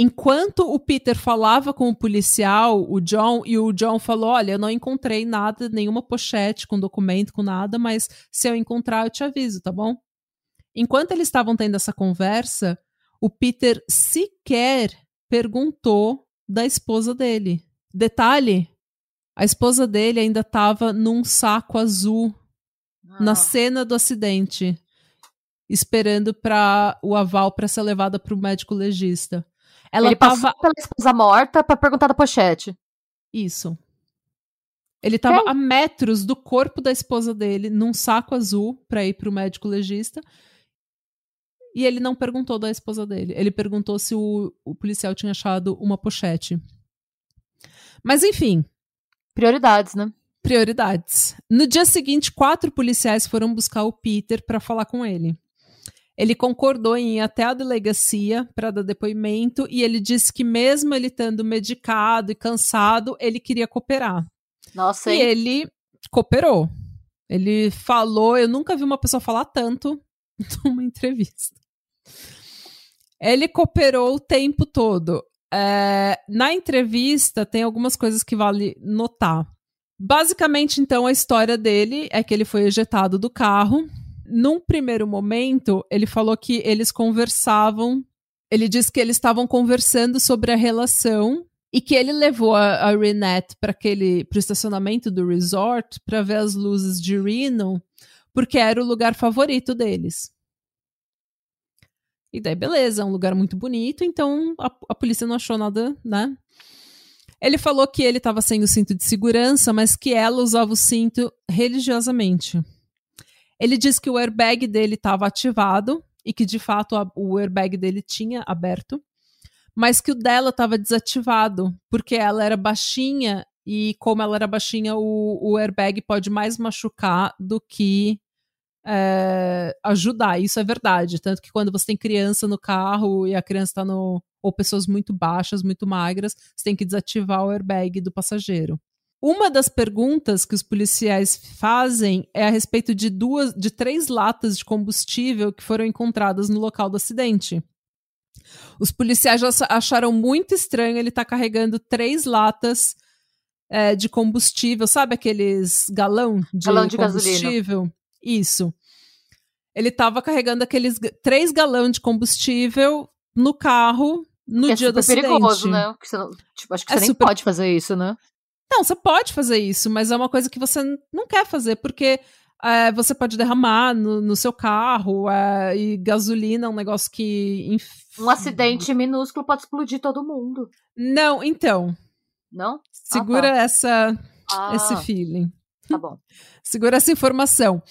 Enquanto o Peter falava com o policial, o John, e o John falou: Olha, eu não encontrei nada, nenhuma pochete com documento, com nada, mas se eu encontrar, eu te aviso, tá bom? Enquanto eles estavam tendo essa conversa, o Peter sequer perguntou da esposa dele. Detalhe: a esposa dele ainda estava num saco azul ah. na cena do acidente, esperando para o aval para ser levada para o médico legista. Ela Ele tava... passou pela esposa morta para perguntar da pochete. Isso. Ele estava a metros do corpo da esposa dele, num saco azul, para ir pro médico legista. E ele não perguntou da esposa dele. Ele perguntou se o, o policial tinha achado uma pochete. Mas enfim. Prioridades, né? Prioridades. No dia seguinte, quatro policiais foram buscar o Peter para falar com ele. Ele concordou em ir até a delegacia para dar depoimento e ele disse que, mesmo ele estando medicado e cansado, ele queria cooperar. Nossa, e ele cooperou. Ele falou, eu nunca vi uma pessoa falar tanto numa entrevista. Ele cooperou o tempo todo. É, na entrevista, tem algumas coisas que vale notar. Basicamente, então, a história dele é que ele foi ejetado do carro num primeiro momento, ele falou que eles conversavam. Ele disse que eles estavam conversando sobre a relação e que ele levou a, a Renette para aquele pro estacionamento do resort para ver as luzes de Reno, porque era o lugar favorito deles. E daí, beleza, é um lugar muito bonito, então a, a polícia não achou nada, né? Ele falou que ele estava sem o cinto de segurança, mas que ela usava o cinto religiosamente. Ele disse que o airbag dele estava ativado e que de fato a, o airbag dele tinha aberto, mas que o dela estava desativado porque ela era baixinha e como ela era baixinha, o, o airbag pode mais machucar do que é, ajudar. Isso é verdade. Tanto que quando você tem criança no carro e a criança está no. ou pessoas muito baixas, muito magras, você tem que desativar o airbag do passageiro. Uma das perguntas que os policiais fazem é a respeito de duas, de três latas de combustível que foram encontradas no local do acidente. Os policiais acharam muito estranho ele estar tá carregando três latas é, de combustível, sabe aqueles galão de, galão de combustível? Gasolina. Isso. Ele estava carregando aqueles três galões de combustível no carro no que é dia é super do acidente. perigoso, né? Você não, tipo, acho que é você nem super... pode fazer isso, né? Não, você pode fazer isso, mas é uma coisa que você não quer fazer, porque é, você pode derramar no, no seu carro é, e gasolina é um negócio que. Inf... Um acidente minúsculo pode explodir todo mundo. Não, então. Não? Segura ah, tá. essa, ah, esse feeling. Tá bom. Segura essa informação.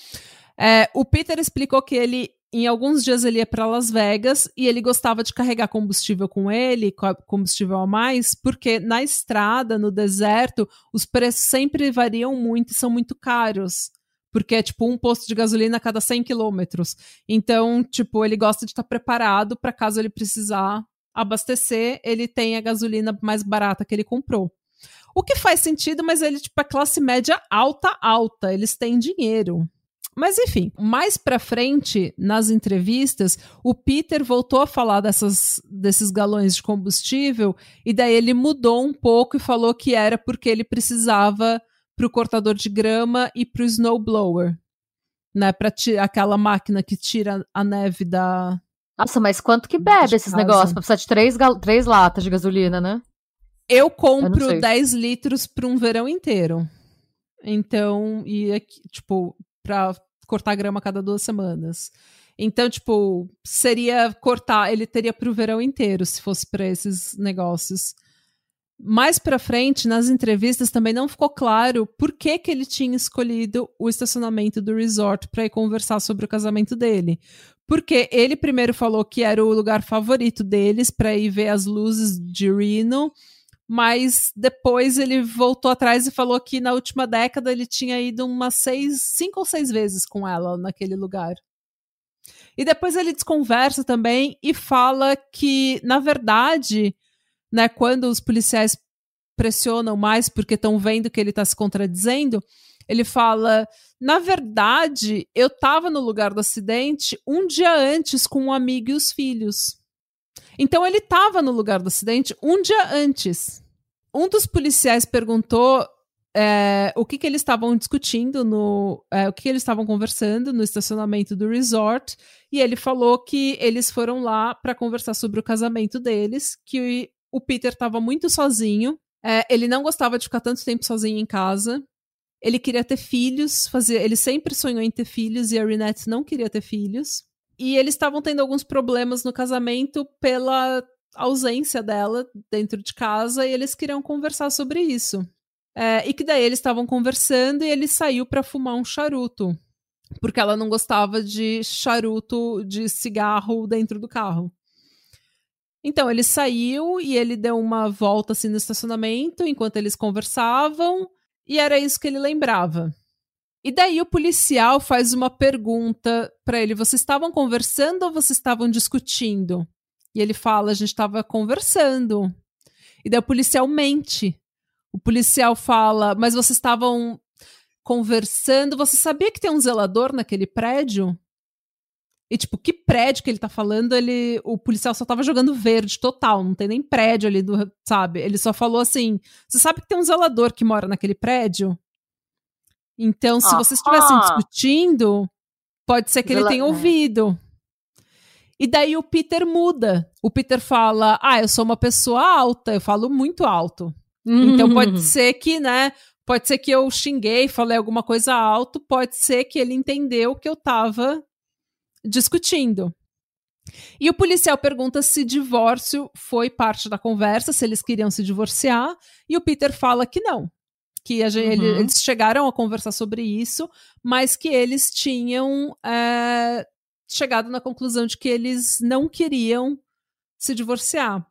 É, o Peter explicou que ele em alguns dias ele ia para Las Vegas e ele gostava de carregar combustível com ele, combustível a mais, porque na estrada, no deserto, os preços sempre variam muito e são muito caros. porque é tipo um posto de gasolina a cada 100 quilômetros. Então, tipo, ele gosta de estar preparado para caso ele precisar abastecer, ele tem a gasolina mais barata que ele comprou. O que faz sentido, mas ele, tipo, é classe média alta, alta. Eles têm dinheiro. Mas enfim, mais para frente nas entrevistas, o Peter voltou a falar dessas, desses galões de combustível e daí ele mudou um pouco e falou que era porque ele precisava para o cortador de grama e para o snowblower, né? Para aquela máquina que tira a neve da. Nossa, mas quanto que bebe esses negócios? Pra precisar de três, três latas de gasolina, né? Eu compro eu 10 litros para um verão inteiro. Então, e tipo, para cortar grama cada duas semanas. Então, tipo, seria cortar, ele teria para o verão inteiro se fosse para esses negócios. Mais para frente, nas entrevistas também não ficou claro por que, que ele tinha escolhido o estacionamento do resort para ir conversar sobre o casamento dele. Porque ele primeiro falou que era o lugar favorito deles para ir ver as luzes de Reno mas depois ele voltou atrás e falou que na última década ele tinha ido umas seis, cinco ou seis vezes com ela naquele lugar. E depois ele desconversa também e fala que, na verdade, né, quando os policiais pressionam mais porque estão vendo que ele está se contradizendo, ele fala: na verdade, eu estava no lugar do acidente um dia antes com um amigo e os filhos. Então ele estava no lugar do acidente um dia antes. Um dos policiais perguntou é, o que, que eles estavam discutindo no. É, o que, que eles estavam conversando no estacionamento do resort. E ele falou que eles foram lá para conversar sobre o casamento deles, que o Peter estava muito sozinho. É, ele não gostava de ficar tanto tempo sozinho em casa. Ele queria ter filhos, fazer, ele sempre sonhou em ter filhos e a Renette não queria ter filhos. E eles estavam tendo alguns problemas no casamento pela ausência dela dentro de casa e eles queriam conversar sobre isso. É, e que daí eles estavam conversando e ele saiu para fumar um charuto, porque ela não gostava de charuto de cigarro dentro do carro. Então ele saiu e ele deu uma volta assim no estacionamento enquanto eles conversavam e era isso que ele lembrava. E daí o policial faz uma pergunta para ele: vocês estavam conversando ou vocês estavam discutindo? E ele fala: a gente estava conversando. E daí o policial mente. O policial fala: mas vocês estavam conversando? Você sabia que tem um zelador naquele prédio? E, tipo, que prédio que ele tá falando, ele. O policial só tava jogando verde total, não tem nem prédio ali do. Sabe? Ele só falou assim: Você sabe que tem um zelador que mora naquele prédio? Então, se vocês estivessem discutindo, pode ser que ele tenha ouvido. E daí o Peter muda. O Peter fala: Ah, eu sou uma pessoa alta, eu falo muito alto. Uhum. Então pode ser que, né? Pode ser que eu xinguei, falei alguma coisa alto, pode ser que ele entendeu que eu tava discutindo. E o policial pergunta se divórcio foi parte da conversa, se eles queriam se divorciar, e o Peter fala que não, que gente, uhum. eles chegaram a conversar sobre isso, mas que eles tinham é, chegado na conclusão de que eles não queriam se divorciar.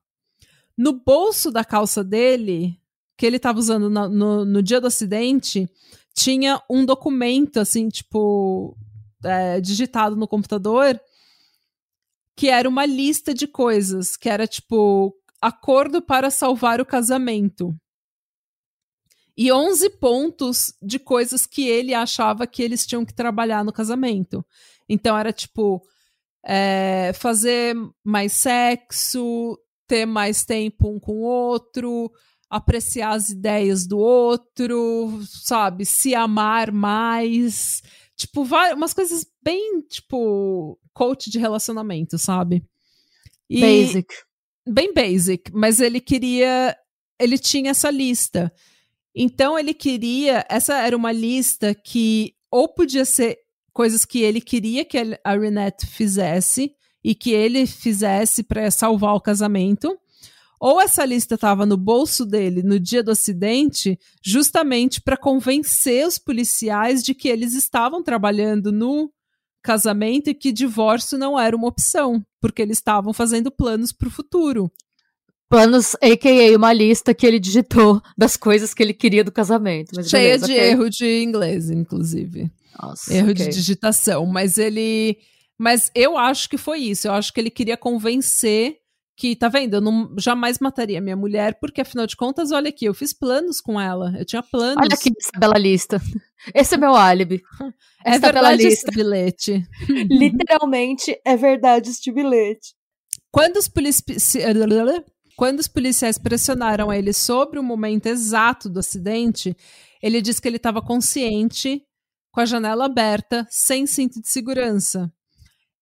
No bolso da calça dele, que ele estava usando no, no, no, dia do acidente, tinha um documento, assim, tipo, é, digitado no computador, que era uma lista de coisas, que era tipo acordo para salvar o casamento e 11 pontos de coisas que ele achava que eles tinham que trabalhar no casamento. Então era tipo é, fazer mais sexo, ter mais tempo um com o outro, apreciar as ideias do outro, sabe? Se amar mais. Tipo, umas coisas bem, tipo, coach de relacionamento, sabe? E, basic. Bem basic, mas ele queria. Ele tinha essa lista. Então ele queria, essa era uma lista que ou podia ser coisas que ele queria que a Renette fizesse e que ele fizesse para salvar o casamento, ou essa lista estava no bolso dele no dia do acidente, justamente para convencer os policiais de que eles estavam trabalhando no casamento e que divórcio não era uma opção, porque eles estavam fazendo planos para o futuro. Planos, a.k.a. uma lista que ele digitou das coisas que ele queria do casamento. Cheia beleza, de okay. erro de inglês, inclusive. Nossa, Erro ok. de digitação. Mas ele. Mas eu acho que foi isso. Eu acho que ele queria convencer que, tá vendo? Eu não, jamais mataria minha mulher, porque afinal de contas, olha aqui, eu fiz planos com ela. Eu tinha planos. Olha aqui essa bela lista. Esse é meu álibi. é essa bela verdade esse lista. bilhete. Literalmente é verdade este bilhete. Quando os, polici- se- Quando os policiais pressionaram ele sobre o momento exato do acidente, ele disse que ele estava consciente, com a janela aberta, sem cinto de segurança.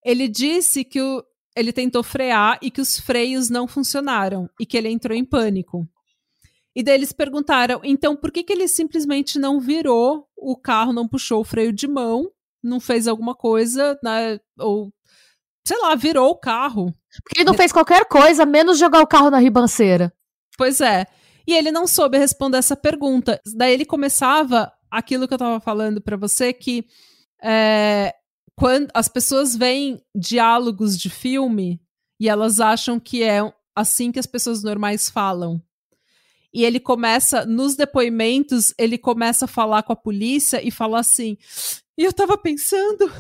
Ele disse que o- ele tentou frear e que os freios não funcionaram e que ele entrou em pânico. E daí eles perguntaram, então por que, que ele simplesmente não virou o carro, não puxou o freio de mão, não fez alguma coisa, né, ou sei lá, virou o carro. Porque ele não fez qualquer coisa, menos jogar o carro na ribanceira. Pois é. E ele não soube responder essa pergunta. Daí ele começava aquilo que eu tava falando pra você, que é, quando as pessoas veem diálogos de filme e elas acham que é assim que as pessoas normais falam. E ele começa, nos depoimentos, ele começa a falar com a polícia e falar assim: e eu tava pensando,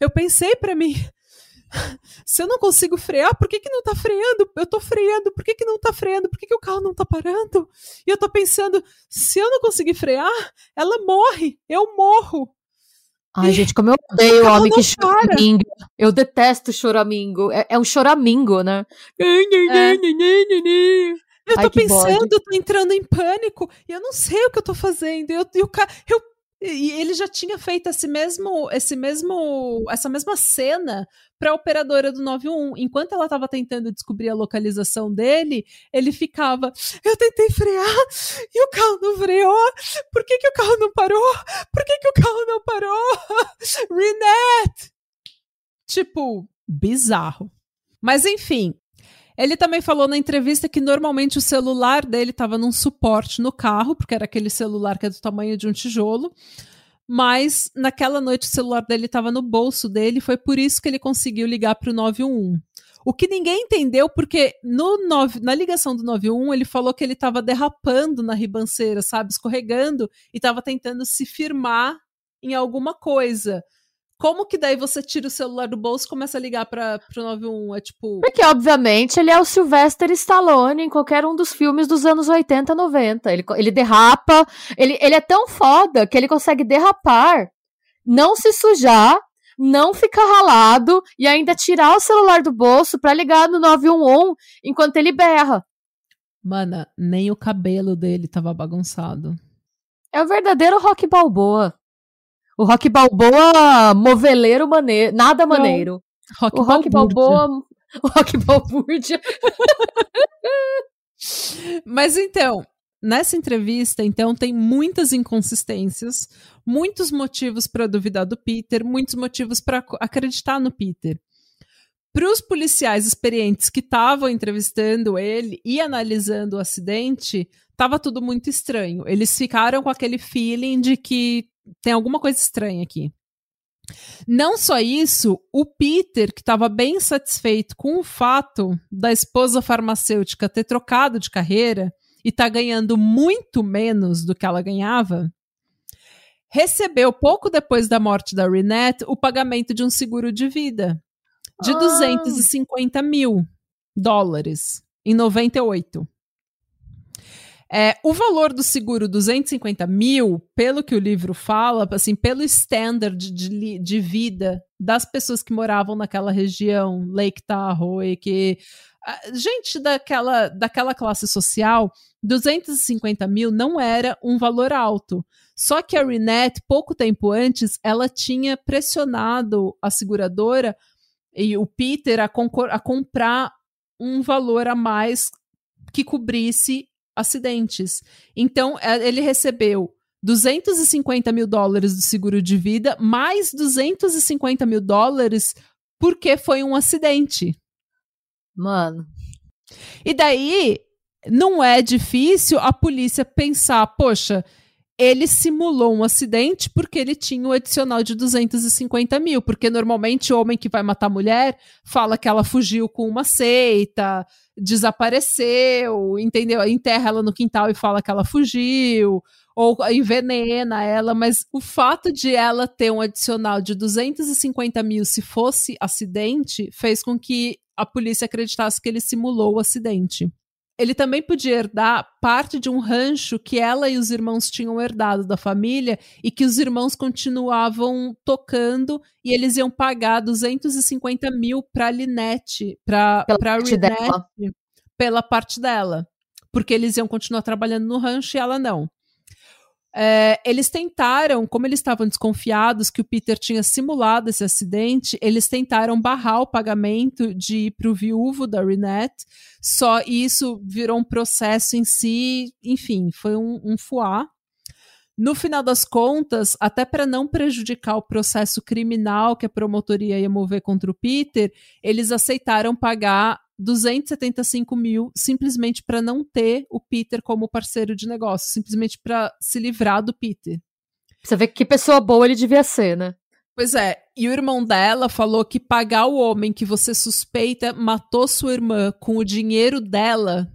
eu pensei pra mim, se eu não consigo frear, por que, que não tá freando? Eu tô freando, por que, que não tá freando? Por que, que o carro não tá parando? E eu tô pensando, se eu não conseguir frear, ela morre, eu morro. Ai, gente, como eu odeio o homem que para. choramingo. Eu detesto choramingo. É, é um choramingo, né? Eu Ai, tô pensando, bode. eu tô entrando em pânico e eu não sei o que eu tô fazendo. Eu, e o ca- eu, e ele já tinha feito esse mesmo, esse mesmo, essa mesma cena para a operadora do 91. Enquanto ela estava tentando descobrir a localização dele, ele ficava: Eu tentei frear e o carro não freou. Por que, que o carro não parou? Por que, que o carro não parou? Renette! Tipo, bizarro. Mas enfim, ele também falou na entrevista que normalmente o celular dele estava num suporte no carro, porque era aquele celular que é do tamanho de um tijolo. Mas naquela noite o celular dele estava no bolso dele, foi por isso que ele conseguiu ligar para o 911. O que ninguém entendeu, porque no nove- na ligação do 911 ele falou que ele estava derrapando na ribanceira, sabe? Escorregando e estava tentando se firmar em alguma coisa. Como que daí você tira o celular do bolso e começa a ligar para o 911? É tipo. Porque, obviamente, ele é o Sylvester Stallone em qualquer um dos filmes dos anos 80, 90. Ele, ele derrapa. Ele, ele é tão foda que ele consegue derrapar, não se sujar, não ficar ralado e ainda tirar o celular do bolso pra ligar no 911 enquanto ele berra. Mana, nem o cabelo dele tava bagunçado. É o verdadeiro Rock Balboa. O Rock Balboa moveleiro maneiro, nada maneiro. Rock o Rock Balbúrdia. Balboa. O Rock Balbúrdia. Mas então, nessa entrevista, então, tem muitas inconsistências, muitos motivos para duvidar do Peter, muitos motivos para acreditar no Peter. Para os policiais experientes que estavam entrevistando ele e analisando o acidente, estava tudo muito estranho. Eles ficaram com aquele feeling de que tem alguma coisa estranha aqui. Não só isso, o Peter, que estava bem satisfeito com o fato da esposa farmacêutica ter trocado de carreira e tá ganhando muito menos do que ela ganhava, recebeu pouco depois da morte da Renette o pagamento de um seguro de vida de Ah. 250 mil dólares em 98. É, o valor do seguro, 250 mil, pelo que o livro fala, assim, pelo standard de, de vida das pessoas que moravam naquela região, Lake Tahoe, que gente daquela, daquela classe social, 250 mil não era um valor alto. Só que a Renette, pouco tempo antes, ela tinha pressionado a seguradora e o Peter a, a comprar um valor a mais que cobrisse acidentes. Então, é, ele recebeu 250 mil dólares do seguro de vida, mais 250 mil dólares porque foi um acidente. Mano. E daí, não é difícil a polícia pensar, poxa, ele simulou um acidente porque ele tinha o adicional de 250 mil. Porque normalmente o homem que vai matar a mulher fala que ela fugiu com uma seita, desapareceu, entendeu? Enterra ela no quintal e fala que ela fugiu, ou envenena ela. Mas o fato de ela ter um adicional de 250 mil se fosse acidente fez com que a polícia acreditasse que ele simulou o acidente ele também podia herdar parte de um rancho que ela e os irmãos tinham herdado da família e que os irmãos continuavam tocando e eles iam pagar 250 mil para Linette, para Renette, pela parte dela. Porque eles iam continuar trabalhando no rancho e ela não. É, eles tentaram, como eles estavam desconfiados que o Peter tinha simulado esse acidente, eles tentaram barrar o pagamento de para o viúvo da Renette, só isso virou um processo em si, enfim, foi um, um fuá. No final das contas, até para não prejudicar o processo criminal que a promotoria ia mover contra o Peter, eles aceitaram pagar 275 mil simplesmente para não ter o Peter como parceiro de negócio, simplesmente para se livrar do Peter. Você vê que pessoa boa ele devia ser, né? Pois é, e o irmão dela falou que pagar o homem que você suspeita matou sua irmã com o dinheiro dela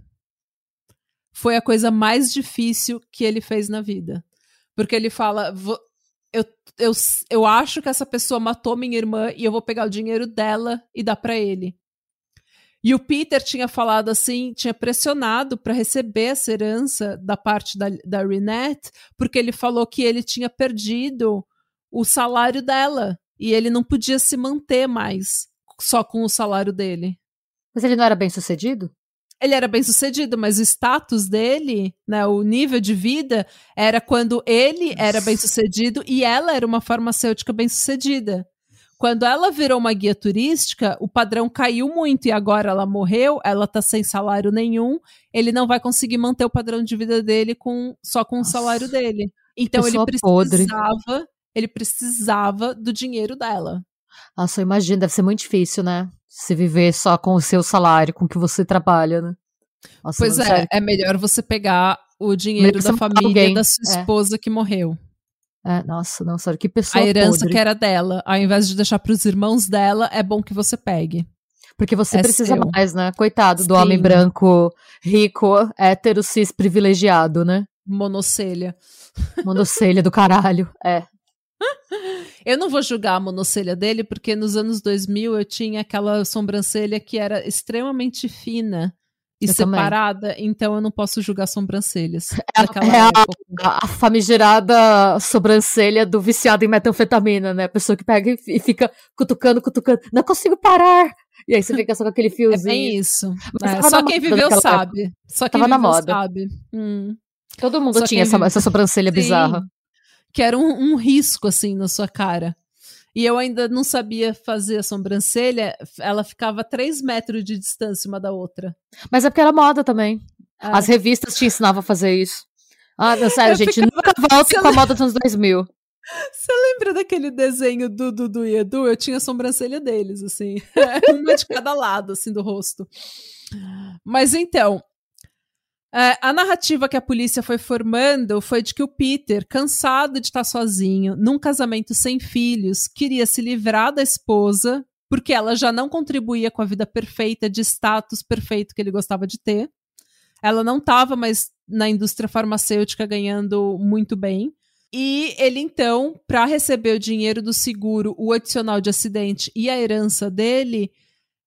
foi a coisa mais difícil que ele fez na vida. Porque ele fala: eu, eu, eu acho que essa pessoa matou minha irmã e eu vou pegar o dinheiro dela e dar para ele. E o Peter tinha falado assim, tinha pressionado para receber essa herança da parte da, da Renette, porque ele falou que ele tinha perdido o salário dela e ele não podia se manter mais só com o salário dele. Mas ele não era bem sucedido? Ele era bem sucedido, mas o status dele, né, o nível de vida, era quando ele era bem sucedido e ela era uma farmacêutica bem sucedida. Quando ela virou uma guia turística, o padrão caiu muito e agora ela morreu, ela tá sem salário nenhum, ele não vai conseguir manter o padrão de vida dele com só com Nossa, o salário dele. Então ele precisava, podre. ele precisava do dinheiro dela. Nossa, eu imagino, deve ser muito difícil, né? Se viver só com o seu salário, com o que você trabalha, né? Nossa, pois é, sério. é melhor você pegar o dinheiro da família alguém. da sua é. esposa é. que morreu. É, nossa, não, sério, que pessoa A herança podre. que era dela, ao invés de deixar para os irmãos dela, é bom que você pegue. Porque você é precisa seu. mais, né? Coitado Sim. do homem branco, rico, hétero, cis, privilegiado, né? Monocelha. Monocelha do caralho, é. Eu não vou julgar a monocelha dele, porque nos anos 2000 eu tinha aquela sobrancelha que era extremamente fina e eu separada, também. então eu não posso julgar sobrancelhas. É, é a, a, famigerada sobrancelha do viciado em metanfetamina, né? A pessoa que pega e fica cutucando, cutucando, não consigo parar. E aí você fica só com aquele fiozinho. É bem isso. É, só quem viveu sabe. Época. Só quem tava viveu na moda. sabe. Hum. Todo mundo só tinha essa, essa, sobrancelha Sim, bizarra. Que era um, um risco, assim, na sua cara e eu ainda não sabia fazer a sobrancelha, ela ficava a 3 metros de distância uma da outra. Mas é porque era moda também. É. As revistas te ensinavam a fazer isso. Ah, não, sério, eu gente, ficava... nunca volta com a moda dos anos 2000. Você lembra daquele desenho do Dudu e Edu? Eu tinha a sobrancelha deles, assim. uma de cada lado, assim, do rosto. Mas então, é, a narrativa que a polícia foi formando foi de que o Peter, cansado de estar sozinho, num casamento sem filhos, queria se livrar da esposa, porque ela já não contribuía com a vida perfeita, de status perfeito que ele gostava de ter. Ela não estava mais na indústria farmacêutica ganhando muito bem. E ele, então, para receber o dinheiro do seguro, o adicional de acidente e a herança dele,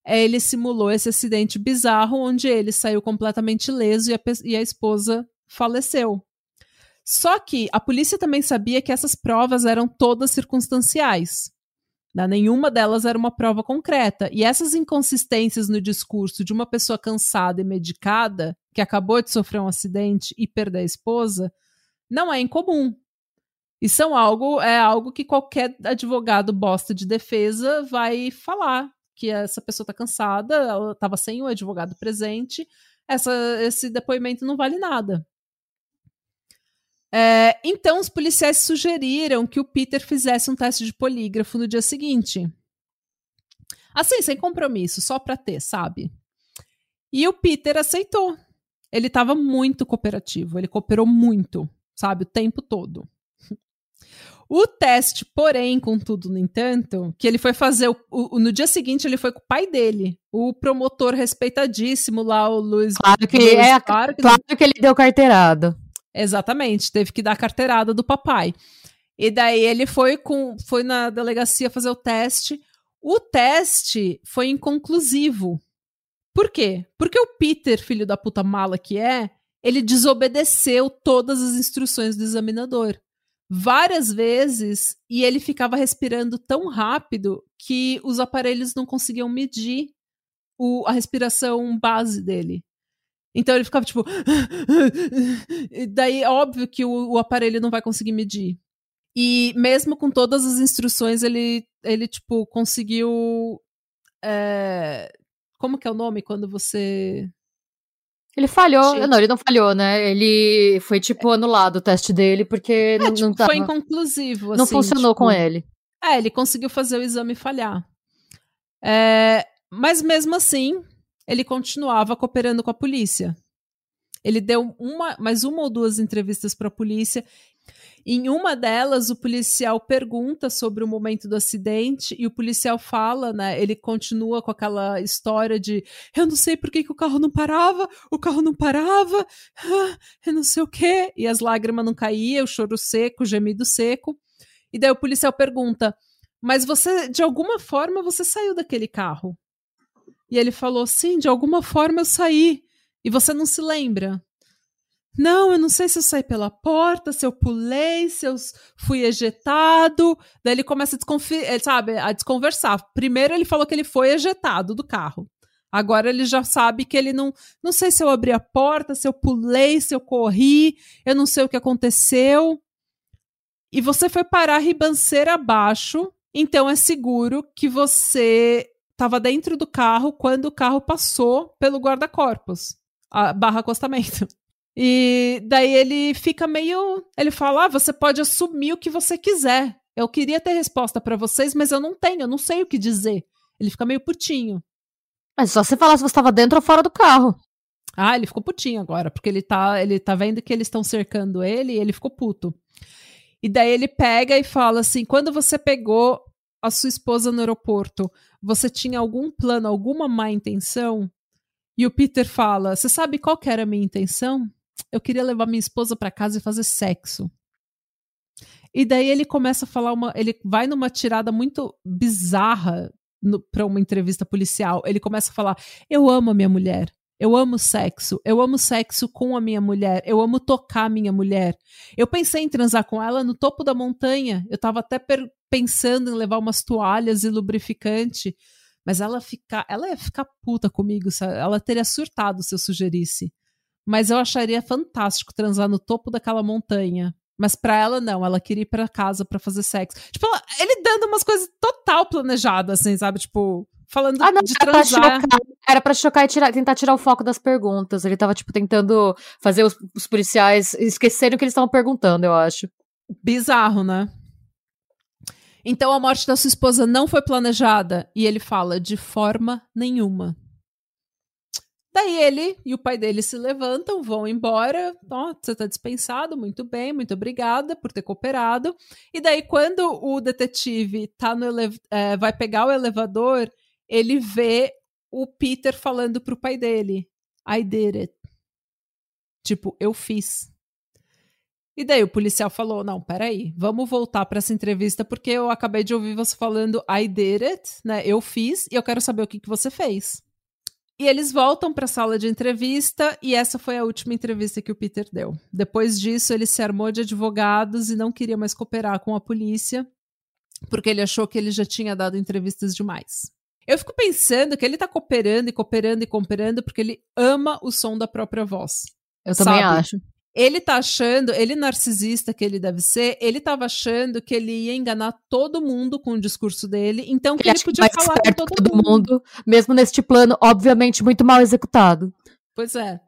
ele simulou esse acidente bizarro onde ele saiu completamente ileso e a, e a esposa faleceu. Só que a polícia também sabia que essas provas eram todas circunstanciais. Né? Nenhuma delas era uma prova concreta. E essas inconsistências no discurso de uma pessoa cansada e medicada, que acabou de sofrer um acidente e perder a esposa, não é incomum. E são algo, é algo que qualquer advogado bosta de defesa vai falar que essa pessoa está cansada, ela estava sem o advogado presente, essa, esse depoimento não vale nada. É, então, os policiais sugeriram que o Peter fizesse um teste de polígrafo no dia seguinte. Assim, sem compromisso, só para ter, sabe? E o Peter aceitou. Ele estava muito cooperativo, ele cooperou muito. sabe? O tempo todo. O teste, porém, contudo, no entanto, que ele foi fazer. O, o, no dia seguinte, ele foi com o pai dele, o promotor respeitadíssimo lá, o Luiz. Claro que, Luiz, é, claro que, claro que ele deu carteirada. Exatamente, teve que dar a carteirada do papai. E daí ele foi com foi na delegacia fazer o teste. O teste foi inconclusivo. Por quê? Porque o Peter, filho da puta mala que é, ele desobedeceu todas as instruções do examinador várias vezes e ele ficava respirando tão rápido que os aparelhos não conseguiam medir o, a respiração base dele. Então ele ficava tipo. daí, óbvio que o, o, aparelho não vai conseguir medir. E mesmo com todas as instruções, ele, ele tipo, conseguiu. É... Como que é o nome quando você. Ele falhou. Gente. Não, ele não falhou, né? Ele foi, tipo, anulado o teste dele, porque é, não, tipo, não tava... Foi inconclusivo, Não assim, funcionou tipo... com ele. É, ele conseguiu fazer o exame falhar. É... Mas mesmo assim, ele continuava cooperando com a polícia. Ele deu uma, mais uma ou duas entrevistas para a polícia em uma delas, o policial pergunta sobre o momento do acidente e o policial fala, né? Ele continua com aquela história de eu não sei por que, que o carro não parava, o carro não parava, ah, eu não sei o quê. E as lágrimas não caíam, o choro seco, o gemido seco. E daí o policial pergunta: Mas você, de alguma forma, você saiu daquele carro? E ele falou: Sim, de alguma forma eu saí. E você não se lembra? Não, eu não sei se eu saí pela porta, se eu pulei, se eu fui ejetado. Daí ele começa a, desconfi sabe, a desconversar. Primeiro ele falou que ele foi ejetado do carro. Agora ele já sabe que ele não. Não sei se eu abri a porta, se eu pulei, se eu corri, eu não sei o que aconteceu. E você foi parar ribanceira abaixo, então é seguro que você estava dentro do carro quando o carro passou pelo guarda-corpos, barra acostamento. E daí ele fica meio. Ele fala: ah, você pode assumir o que você quiser. Eu queria ter resposta para vocês, mas eu não tenho, eu não sei o que dizer. Ele fica meio putinho. Mas só você falar se você estava dentro ou fora do carro. Ah, ele ficou putinho agora, porque ele tá, ele tá vendo que eles estão cercando ele e ele ficou puto. E daí ele pega e fala assim: quando você pegou a sua esposa no aeroporto, você tinha algum plano, alguma má intenção? E o Peter fala: Você sabe qual era a minha intenção? Eu queria levar minha esposa para casa e fazer sexo. E daí ele começa a falar uma. Ele vai numa tirada muito bizarra para uma entrevista policial. Ele começa a falar: Eu amo a minha mulher. Eu amo sexo. Eu amo sexo com a minha mulher. Eu amo tocar a minha mulher. Eu pensei em transar com ela no topo da montanha. Eu tava até pensando em levar umas toalhas e lubrificante. Mas ela ficar, ela ia ficar puta comigo. Ela teria surtado se eu sugerisse. Mas eu acharia fantástico transar no topo daquela montanha. Mas pra ela, não. Ela queria ir pra casa pra fazer sexo. Tipo, ele dando umas coisas total planejadas, assim, sabe? Tipo, falando ah, não, de era transar. Pra chocar, era pra chocar e tirar, tentar tirar o foco das perguntas. Ele tava, tipo, tentando fazer os, os policiais esquecerem o que eles estavam perguntando, eu acho. Bizarro, né? Então a morte da sua esposa não foi planejada. E ele fala, de forma nenhuma. Daí ele e o pai dele se levantam, vão embora. Oh, você está dispensado, muito bem, muito obrigada por ter cooperado. E daí, quando o detetive tá no é, vai pegar o elevador, ele vê o Peter falando pro pai dele: I did it. Tipo, eu fiz. E daí o policial falou: Não, peraí, vamos voltar para essa entrevista porque eu acabei de ouvir você falando I did it, né? Eu fiz e eu quero saber o que, que você fez. E eles voltam para a sala de entrevista e essa foi a última entrevista que o Peter deu. Depois disso, ele se armou de advogados e não queria mais cooperar com a polícia, porque ele achou que ele já tinha dado entrevistas demais. Eu fico pensando que ele está cooperando e cooperando e cooperando porque ele ama o som da própria voz. Eu também sabe? acho. Ele tá achando, ele narcisista que ele deve ser, ele tava achando que ele ia enganar todo mundo com o discurso dele, então que ele, ele podia falar com todo, todo mundo. mundo. Mesmo neste plano, obviamente, muito mal executado. Pois é.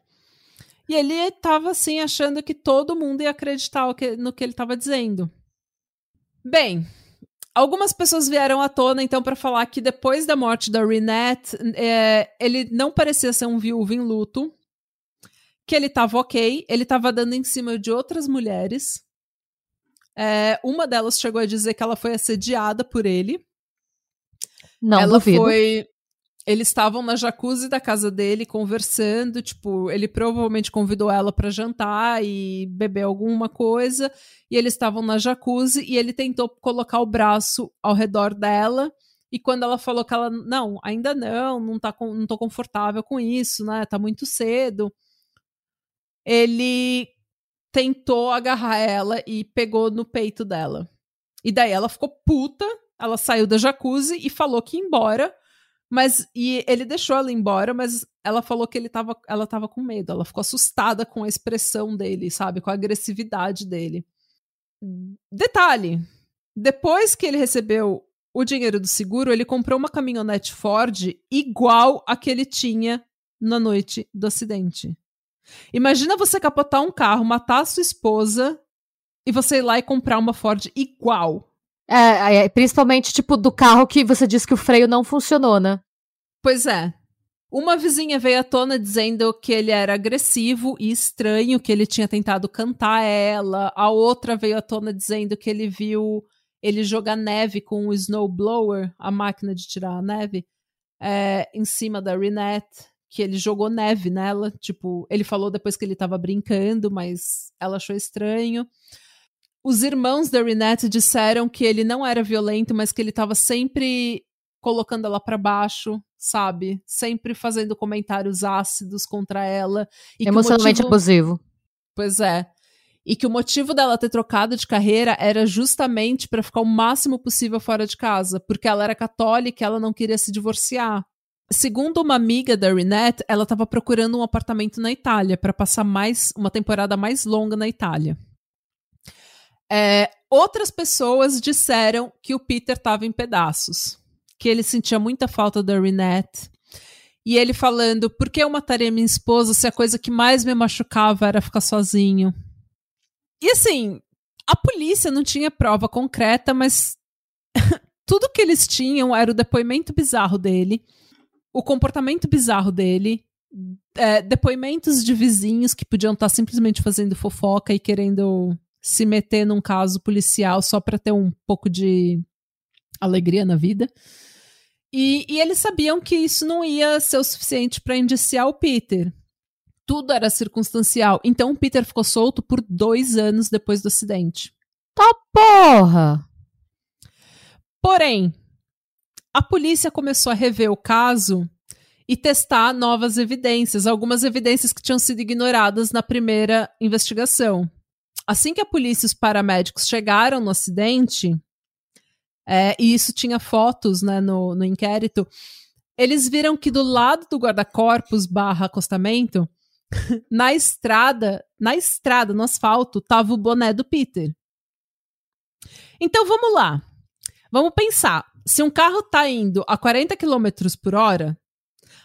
E ele tava assim, achando que todo mundo ia acreditar no que ele tava dizendo. Bem, algumas pessoas vieram à tona, então, para falar que depois da morte da Renette, é, ele não parecia ser um viúvo em luto, que ele tava ok, ele tava dando em cima de outras mulheres. É, uma delas chegou a dizer que ela foi assediada por ele. Não, ela duvido. foi. Eles estavam na jacuzzi da casa dele conversando, tipo, ele provavelmente convidou ela para jantar e beber alguma coisa, e eles estavam na jacuzzi e ele tentou colocar o braço ao redor dela. E quando ela falou que ela, não, ainda não, não, tá com, não tô confortável com isso, né? Tá muito cedo. Ele tentou agarrar ela e pegou no peito dela. E daí ela ficou puta, ela saiu da jacuzzi e falou que ia embora. Mas e ele deixou ela embora, mas ela falou que ele tava, ela tava com medo. Ela ficou assustada com a expressão dele, sabe? Com a agressividade dele. Detalhe: depois que ele recebeu o dinheiro do seguro, ele comprou uma caminhonete Ford igual a que ele tinha na noite do acidente. Imagina você capotar um carro, matar a sua esposa e você ir lá e comprar uma Ford igual. É, é, principalmente, tipo, do carro que você disse que o freio não funcionou, né? Pois é. Uma vizinha veio à tona dizendo que ele era agressivo e estranho, que ele tinha tentado cantar ela. A outra veio à tona dizendo que ele viu ele jogar neve com o snowblower, a máquina de tirar a neve, é, em cima da Renette, que ele jogou neve nela. Tipo, ele falou depois que ele tava brincando, mas ela achou estranho. Os irmãos da Renette disseram que ele não era violento, mas que ele tava sempre colocando ela para baixo, sabe? Sempre fazendo comentários ácidos contra ela. Emocionalmente motivo... abusivo. Pois é. E que o motivo dela ter trocado de carreira era justamente para ficar o máximo possível fora de casa, porque ela era católica e ela não queria se divorciar. Segundo uma amiga da Renette, ela estava procurando um apartamento na Itália para passar mais uma temporada mais longa na Itália. É, outras pessoas disseram que o Peter estava em pedaços, que ele sentia muita falta da Renette. E ele falando, por que eu mataria minha esposa se a coisa que mais me machucava era ficar sozinho? E assim, a polícia não tinha prova concreta, mas tudo que eles tinham era o depoimento bizarro dele, o comportamento bizarro dele, é, depoimentos de vizinhos que podiam estar simplesmente fazendo fofoca e querendo se meter num caso policial só para ter um pouco de alegria na vida. E, e, eles sabiam que isso não ia ser o suficiente para indiciar o Peter tudo era circunstancial. Então o Peter ficou solto por dois anos depois do acidente. Tá porra! Porém, a polícia começou a rever o caso e testar novas evidências, algumas evidências que tinham sido ignoradas na primeira investigação. Assim que a polícia e os paramédicos chegaram no acidente, é, e isso tinha fotos né, no, no inquérito, eles viram que do lado do guarda-corpos barra acostamento na estrada, na estrada, no asfalto, tava o boné do Peter. Então vamos lá. Vamos pensar. Se um carro tá indo a 40 km por hora,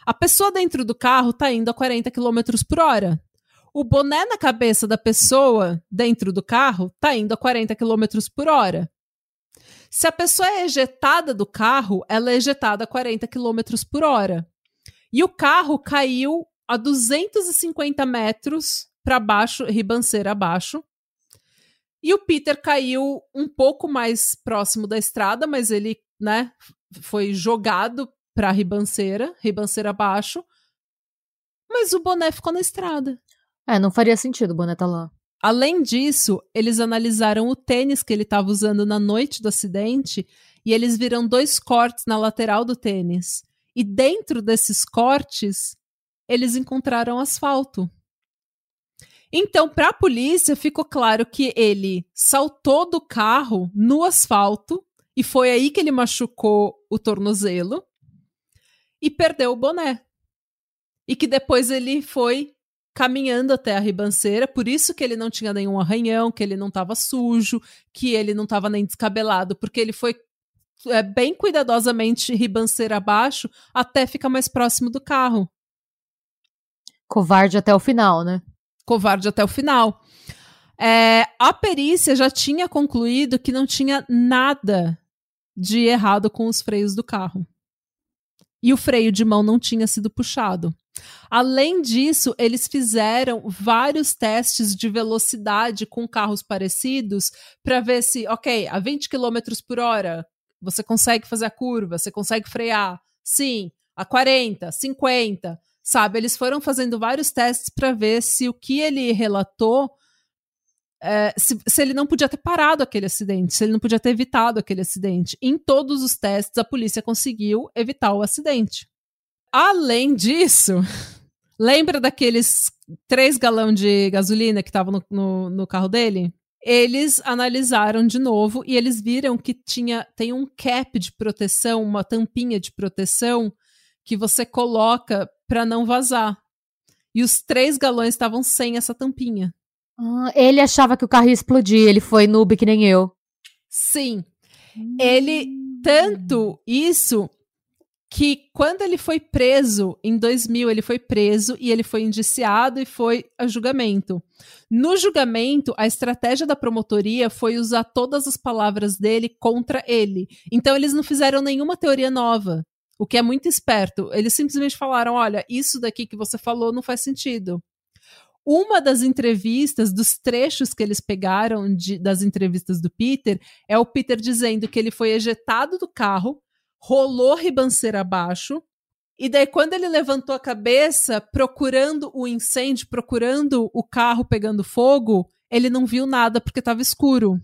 a pessoa dentro do carro tá indo a 40 km por hora. O boné na cabeça da pessoa dentro do carro tá indo a 40 km por hora. Se a pessoa é ejetada do carro, ela é ejetada a 40 km por hora. E o carro caiu a 250 metros para baixo, ribanceira abaixo. E o Peter caiu um pouco mais próximo da estrada, mas ele, né, foi jogado para a ribanceira, ribanceira abaixo. Mas o boné ficou na estrada. É, não faria sentido o boné tá lá. Além disso, eles analisaram o tênis que ele estava usando na noite do acidente e eles viram dois cortes na lateral do tênis. E dentro desses cortes eles encontraram asfalto. Então, para a polícia, ficou claro que ele saltou do carro no asfalto e foi aí que ele machucou o tornozelo e perdeu o boné. E que depois ele foi caminhando até a ribanceira, por isso que ele não tinha nenhum arranhão, que ele não estava sujo, que ele não estava nem descabelado, porque ele foi é, bem cuidadosamente ribanceira abaixo até ficar mais próximo do carro. Covarde até o final, né? Covarde até o final. É, a perícia já tinha concluído que não tinha nada de errado com os freios do carro. E o freio de mão não tinha sido puxado. Além disso, eles fizeram vários testes de velocidade com carros parecidos para ver se, ok, a 20 km por hora você consegue fazer a curva, você consegue frear. Sim, a 40, 50, sabe? Eles foram fazendo vários testes para ver se o que ele relatou é, se, se, ele não podia ter parado aquele acidente, se ele não podia ter evitado aquele acidente. Em todos os testes, a polícia conseguiu evitar o acidente. Além disso, lembra daqueles três galão de gasolina que estavam no, no, no, carro dele? Eles analisaram de novo e eles viram que tinha tem um cap de proteção, uma tampinha de proteção que você coloca para não vazar. E os três galões estavam sem essa tampinha. Ah, ele achava que o carro ia explodir, ele foi noob que nem eu. Sim. Hum. Ele, tanto isso, que quando ele foi preso, em 2000, ele foi preso e ele foi indiciado e foi a julgamento. No julgamento, a estratégia da promotoria foi usar todas as palavras dele contra ele. Então, eles não fizeram nenhuma teoria nova, o que é muito esperto. Eles simplesmente falaram: olha, isso daqui que você falou não faz sentido. Uma das entrevistas, dos trechos que eles pegaram de, das entrevistas do Peter, é o Peter dizendo que ele foi ejetado do carro, rolou ribanceira abaixo, e daí, quando ele levantou a cabeça, procurando o incêndio, procurando o carro pegando fogo, ele não viu nada porque estava escuro.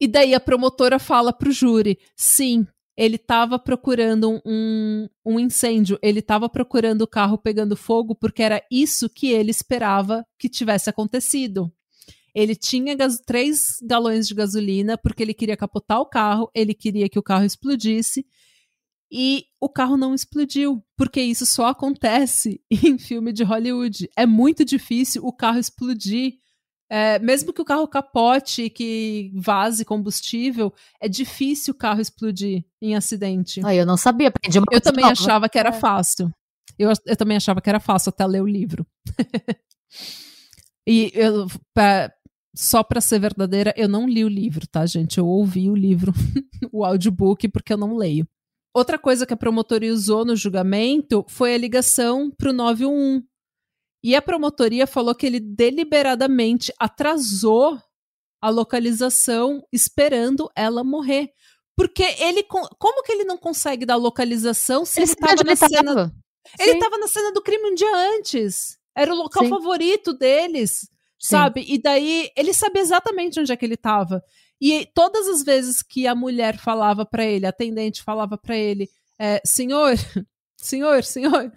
E daí a promotora fala pro júri: sim, ele estava procurando um, um incêndio, ele estava procurando o carro pegando fogo porque era isso que ele esperava que tivesse acontecido. Ele tinha três galões de gasolina porque ele queria capotar o carro, ele queria que o carro explodisse e o carro não explodiu, porque isso só acontece em filme de Hollywood. É muito difícil o carro explodir é, mesmo que o carro capote, que vaze combustível, é difícil o carro explodir em acidente. Ah, eu não sabia, aprendi Eu também nova. achava que era é. fácil. Eu, eu também achava que era fácil até ler o livro. e eu, pra, só para ser verdadeira, eu não li o livro, tá, gente? Eu ouvi o livro, o audiobook, porque eu não leio. Outra coisa que a promotoria usou no julgamento foi a ligação para o 911 e a promotoria falou que ele deliberadamente atrasou a localização esperando ela morrer. Porque ele. Como que ele não consegue dar localização se ele estava na cena. Ele estava na cena do crime um dia antes. Era o local Sim. favorito deles. Sim. Sabe? E daí ele sabia exatamente onde é que ele estava. E todas as vezes que a mulher falava para ele, a atendente falava para ele, é, senhor, senhor, senhor,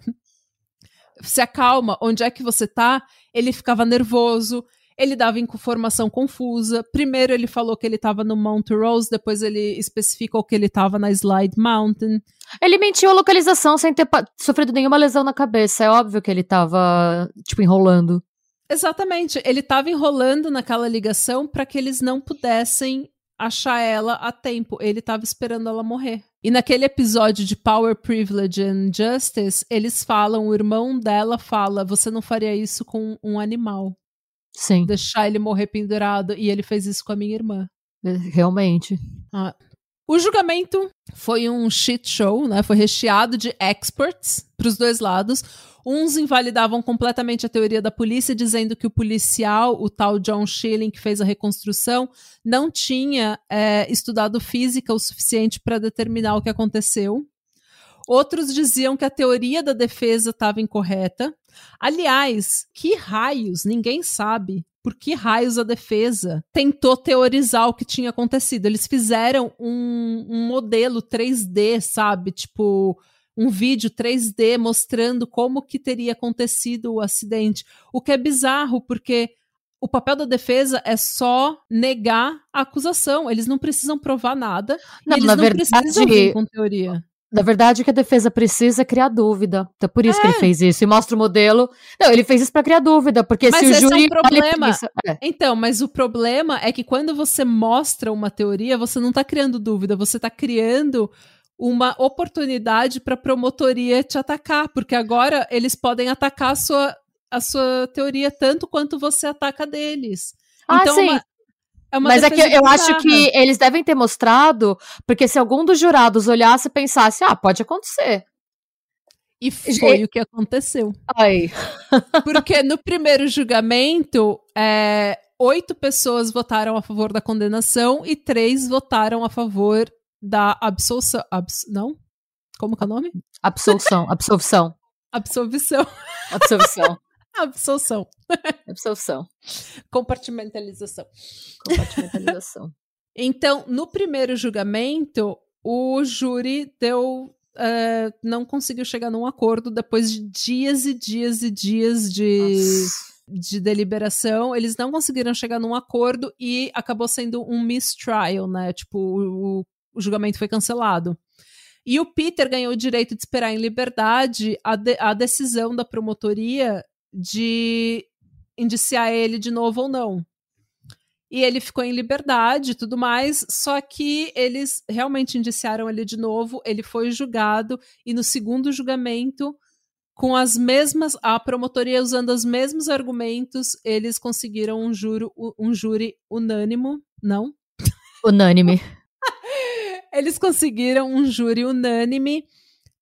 se acalma, onde é que você tá? Ele ficava nervoso, ele dava informação confusa. Primeiro ele falou que ele estava no Mount Rose, depois ele especificou que ele estava na Slide Mountain. Ele mentiu a localização sem ter sofrido nenhuma lesão na cabeça. É óbvio que ele estava tipo enrolando. Exatamente, ele estava enrolando naquela ligação para que eles não pudessem achar ela a tempo. Ele estava esperando ela morrer. E naquele episódio de Power, Privilege and Justice, eles falam, o irmão dela fala: você não faria isso com um animal. Sim. Deixar ele morrer pendurado. E ele fez isso com a minha irmã. É, realmente. Ah. O julgamento foi um shit show, né? Foi recheado de experts para os dois lados. Uns invalidavam completamente a teoria da polícia, dizendo que o policial, o tal John Schilling, que fez a reconstrução, não tinha é, estudado física o suficiente para determinar o que aconteceu. Outros diziam que a teoria da defesa estava incorreta. Aliás, que raios, ninguém sabe por que raios a defesa tentou teorizar o que tinha acontecido. Eles fizeram um, um modelo 3D, sabe? Tipo, um vídeo 3D mostrando como que teria acontecido o acidente. O que é bizarro, porque o papel da defesa é só negar a acusação. Eles não precisam provar nada. Não, eles na não verdade, precisam vir com teoria. Na verdade, o que a defesa precisa é criar dúvida. Então, por isso é. que ele é. fez isso. E mostra o modelo. Não, ele fez isso para criar dúvida, porque mas se o júri. É um problema. É. Então, mas o problema é que quando você mostra uma teoria, você não está criando dúvida, você está criando uma oportunidade para a promotoria te atacar, porque agora eles podem atacar a sua, a sua teoria tanto quanto você ataca deles. Ah, então, sim. Uma, é Mas é que eu acho que eles devem ter mostrado, porque se algum dos jurados olhasse e pensasse, ah, pode acontecer. E foi o que aconteceu. Ai. Porque no primeiro julgamento, é, oito pessoas votaram a favor da condenação e três votaram a favor da absolução. Abs não? Como que é o nome? Absolução, absolvição. Absolvição. Absolvição. Absolução. Absolução. Compartimentalização. Compartimentalização. Então, no primeiro julgamento, o júri deu. Uh, não conseguiu chegar num acordo depois de dias e dias e dias de, de deliberação. Eles não conseguiram chegar num acordo e acabou sendo um mistrial, né? Tipo, o, o julgamento foi cancelado. E o Peter ganhou o direito de esperar em liberdade a, de, a decisão da promotoria de indiciar ele de novo ou não. E ele ficou em liberdade e tudo mais, só que eles realmente indiciaram ele de novo, ele foi julgado, e no segundo julgamento, com as mesmas. A promotoria usando os mesmos argumentos, eles conseguiram um, juro, um júri unânimo. Não? Unânime. eles conseguiram um júri unânime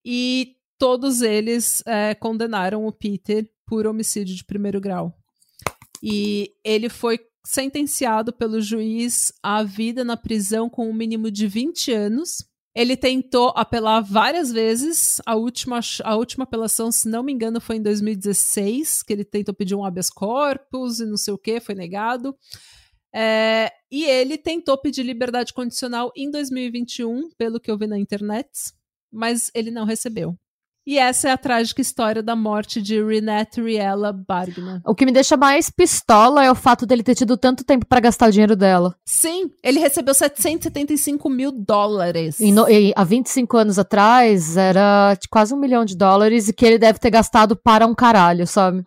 e todos eles é, condenaram o Peter por homicídio de primeiro grau. E ele foi sentenciado pelo juiz à vida na prisão com um mínimo de 20 anos. Ele tentou apelar várias vezes. A última, a última apelação, se não me engano, foi em 2016, que ele tentou pedir um habeas corpus e não sei o que, foi negado. É, e ele tentou pedir liberdade condicional em 2021, pelo que eu vi na internet, mas ele não recebeu. E essa é a trágica história da morte de Renate Riella Bargna. O que me deixa mais pistola é o fato dele ter tido tanto tempo para gastar o dinheiro dela. Sim, ele recebeu 775 mil dólares. E, no, e há 25 anos atrás era quase um milhão de dólares e que ele deve ter gastado para um caralho, sabe?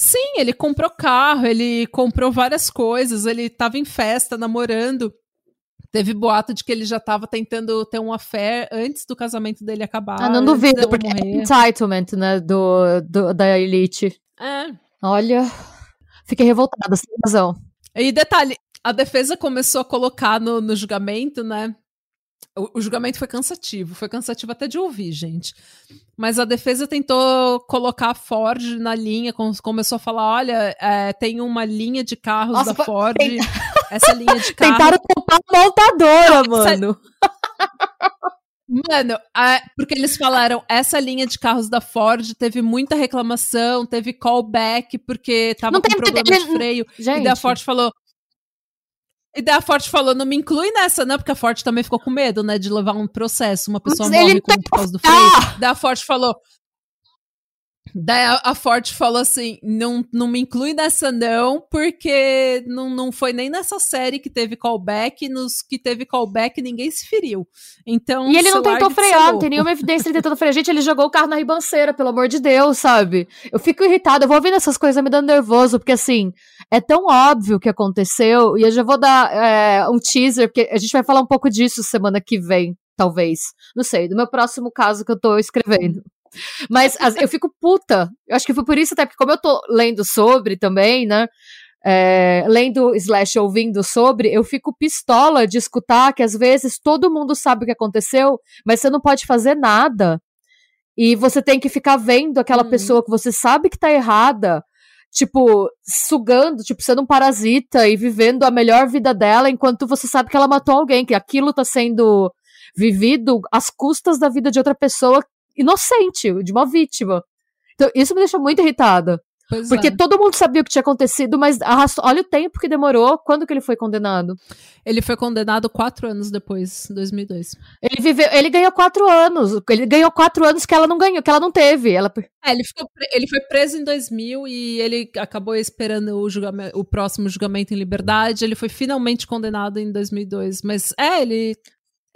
Sim, ele comprou carro, ele comprou várias coisas, ele tava em festa, namorando. Teve boato de que ele já estava tentando ter um affair antes do casamento dele acabar. Ah, não duvido, porque é morrer. é entitlement, né, do, do, da elite. É. Olha, fiquei revoltada, sem razão. E detalhe, a defesa começou a colocar no, no julgamento, né, o, o, julgamento foi cansativo, foi cansativo até de ouvir, gente. Mas a defesa tentou colocar a Ford na linha, começou a falar: olha, é, tem uma linha de carros Nossa, da Ford. Tem... Essa linha de carro. Tentaram a montadora, Não, mano. Mano, é, porque eles falaram, essa linha de carros da Ford teve muita reclamação, teve callback, porque tava não com tem, problema de freio. Gente. E a Ford falou, e daí a Forte falou, não me inclui nessa, não, porque a Forte também ficou com medo, né, de levar um processo, uma pessoa Mas morre com, por causa do freio. Daí a Forte falou, Daí a, Forte falou assim: não, não me inclui nessa, não, porque não, não foi nem nessa série que teve callback, nos que teve callback ninguém se feriu. Então. E ele não tentou frear, não tem nenhuma evidência ele tentando frear. Gente, ele jogou o carro na ribanceira, pelo amor de Deus, sabe? Eu fico irritada, eu vou ouvindo essas coisas me dando nervoso, porque assim, é tão óbvio o que aconteceu, e eu já vou dar é, um teaser, porque a gente vai falar um pouco disso semana que vem, talvez. Não sei, do meu próximo caso que eu tô escrevendo. Mas as, eu fico puta. Eu acho que foi por isso até, porque como eu tô lendo sobre também, né? É, lendo slash ouvindo sobre, eu fico pistola de escutar que às vezes todo mundo sabe o que aconteceu, mas você não pode fazer nada. E você tem que ficar vendo aquela hum. pessoa que você sabe que tá errada, tipo, sugando, tipo, sendo um parasita e vivendo a melhor vida dela enquanto você sabe que ela matou alguém, que aquilo tá sendo vivido às custas da vida de outra pessoa inocente, de uma vítima. Então, isso me deixa muito irritada. Pois porque é. todo mundo sabia o que tinha acontecido, mas arrastou, olha o tempo que demorou. Quando que ele foi condenado? Ele foi condenado quatro anos depois, 2002. Ele viveu, ele ganhou quatro anos. Ele ganhou quatro anos que ela não ganhou, que ela não teve. Ela... É, ele, ficou, ele foi preso em 2000 e ele acabou esperando o, o próximo julgamento em liberdade. Ele foi finalmente condenado em 2002. Mas é, ele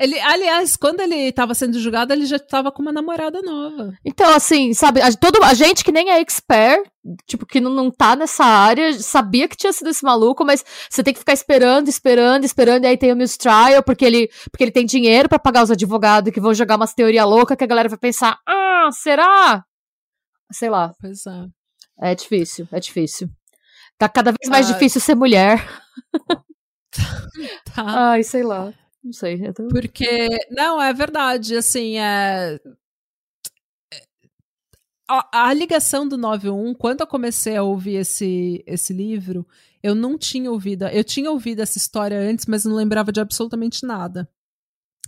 ele, aliás, quando ele estava sendo julgado, ele já estava com uma namorada nova. Então, assim, sabe, a, todo, a gente que nem é expert, tipo, que não, não tá nessa área, sabia que tinha sido esse maluco, mas você tem que ficar esperando, esperando, esperando, e aí tem o mistrial, porque ele, porque ele tem dinheiro para pagar os advogados que vão jogar umas teoria louca que a galera vai pensar, ah, será? Sei lá. Pois é. É difícil, é difícil. Tá cada vez mais ah, difícil ser mulher. tá. Ai, sei lá. Não sei. Tô... Porque, não, é verdade, assim, é... a, a, ligação do 91, quando eu comecei a ouvir esse, esse livro, eu não tinha ouvido. Eu tinha ouvido essa história antes, mas não lembrava de absolutamente nada.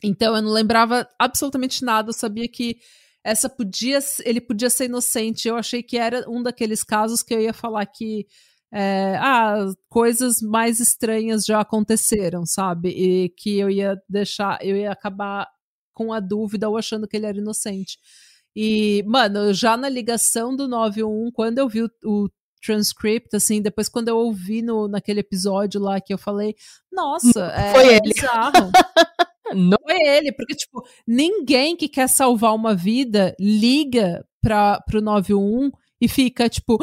Então eu não lembrava absolutamente nada. Eu sabia que essa podia, ele podia ser inocente. Eu achei que era um daqueles casos que eu ia falar que é, ah, coisas mais estranhas já aconteceram, sabe? E que eu ia deixar, eu ia acabar com a dúvida ou achando que ele era inocente. E, mano, já na ligação do 911, quando eu vi o, o transcript, assim, depois quando eu ouvi no, naquele episódio lá que eu falei, nossa, é Foi ele. bizarro. Não foi ele, porque, tipo, ninguém que quer salvar uma vida liga para pro 911 e fica tipo.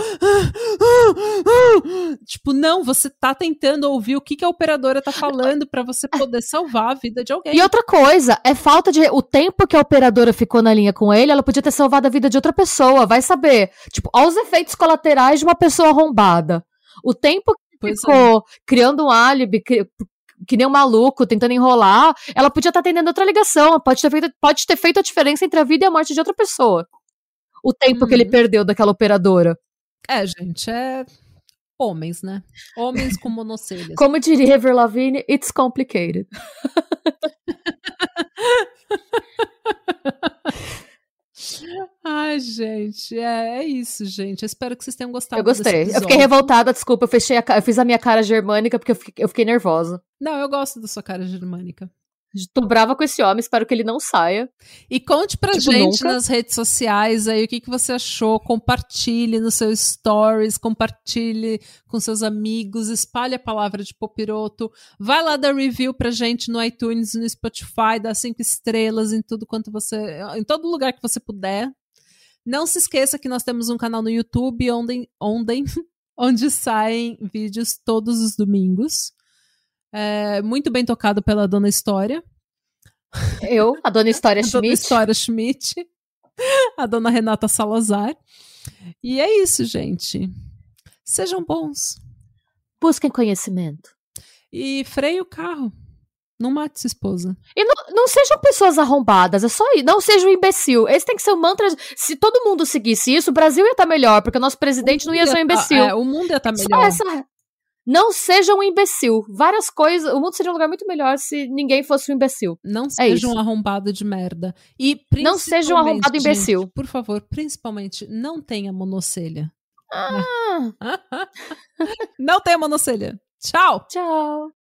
tipo, não, você tá tentando ouvir o que, que a operadora tá falando para você poder salvar a vida de alguém. E outra coisa, é falta de. O tempo que a operadora ficou na linha com ele, ela podia ter salvado a vida de outra pessoa, vai saber. Tipo, aos efeitos colaterais de uma pessoa arrombada. O tempo que pois ficou é. criando um álibi, que nem um maluco, tentando enrolar, ela podia estar tá atendendo outra ligação, pode ter, feito, pode ter feito a diferença entre a vida e a morte de outra pessoa o tempo uhum. que ele uhum. perdeu daquela operadora. É, gente, é homens, né? Homens com monocelhas. Como diria Ever Lavigne, it's complicated. Ai, gente, é, é, isso, gente. Eu espero que vocês tenham gostado. Eu gostei. Eu fiquei revoltada, desculpa. Eu fechei a, eu fiz a minha cara germânica porque eu fiquei, eu fiquei nervosa. Não, eu gosto da sua cara germânica. Tô brava com esse homem, espero que ele não saia. E conte pra tipo, gente nunca. nas redes sociais aí o que, que você achou. Compartilhe nos seus stories, compartilhe com seus amigos, espalhe a palavra de Popiroto. Vai lá dar review pra gente no iTunes, no Spotify, dá cinco estrelas em tudo quanto você. em todo lugar que você puder. Não se esqueça que nós temos um canal no YouTube onde, onde, onde saem vídeos todos os domingos. É, muito bem tocado pela Dona História. Eu, a Dona História Schmidt. A Dona História Schmidt. A Dona Renata Salazar. E é isso, gente. Sejam bons. Busquem conhecimento. E freie o carro. Não mate sua esposa. E não, não sejam pessoas arrombadas, é só isso. Não seja um imbecil. Esse tem que ser o mantra. Se todo mundo seguisse isso, o Brasil ia estar tá melhor, porque o nosso presidente o não ia ser um imbecil. Tá, é, o mundo ia estar tá melhor. Só essa, não seja um imbecil. Várias coisas. O mundo seria um lugar muito melhor se ninguém fosse um imbecil. Não é seja um arrombado de merda. E não seja um arrombado gente, imbecil. Por favor, principalmente, não tenha monocelha. Ah. não tenha monocelha. Tchau. Tchau.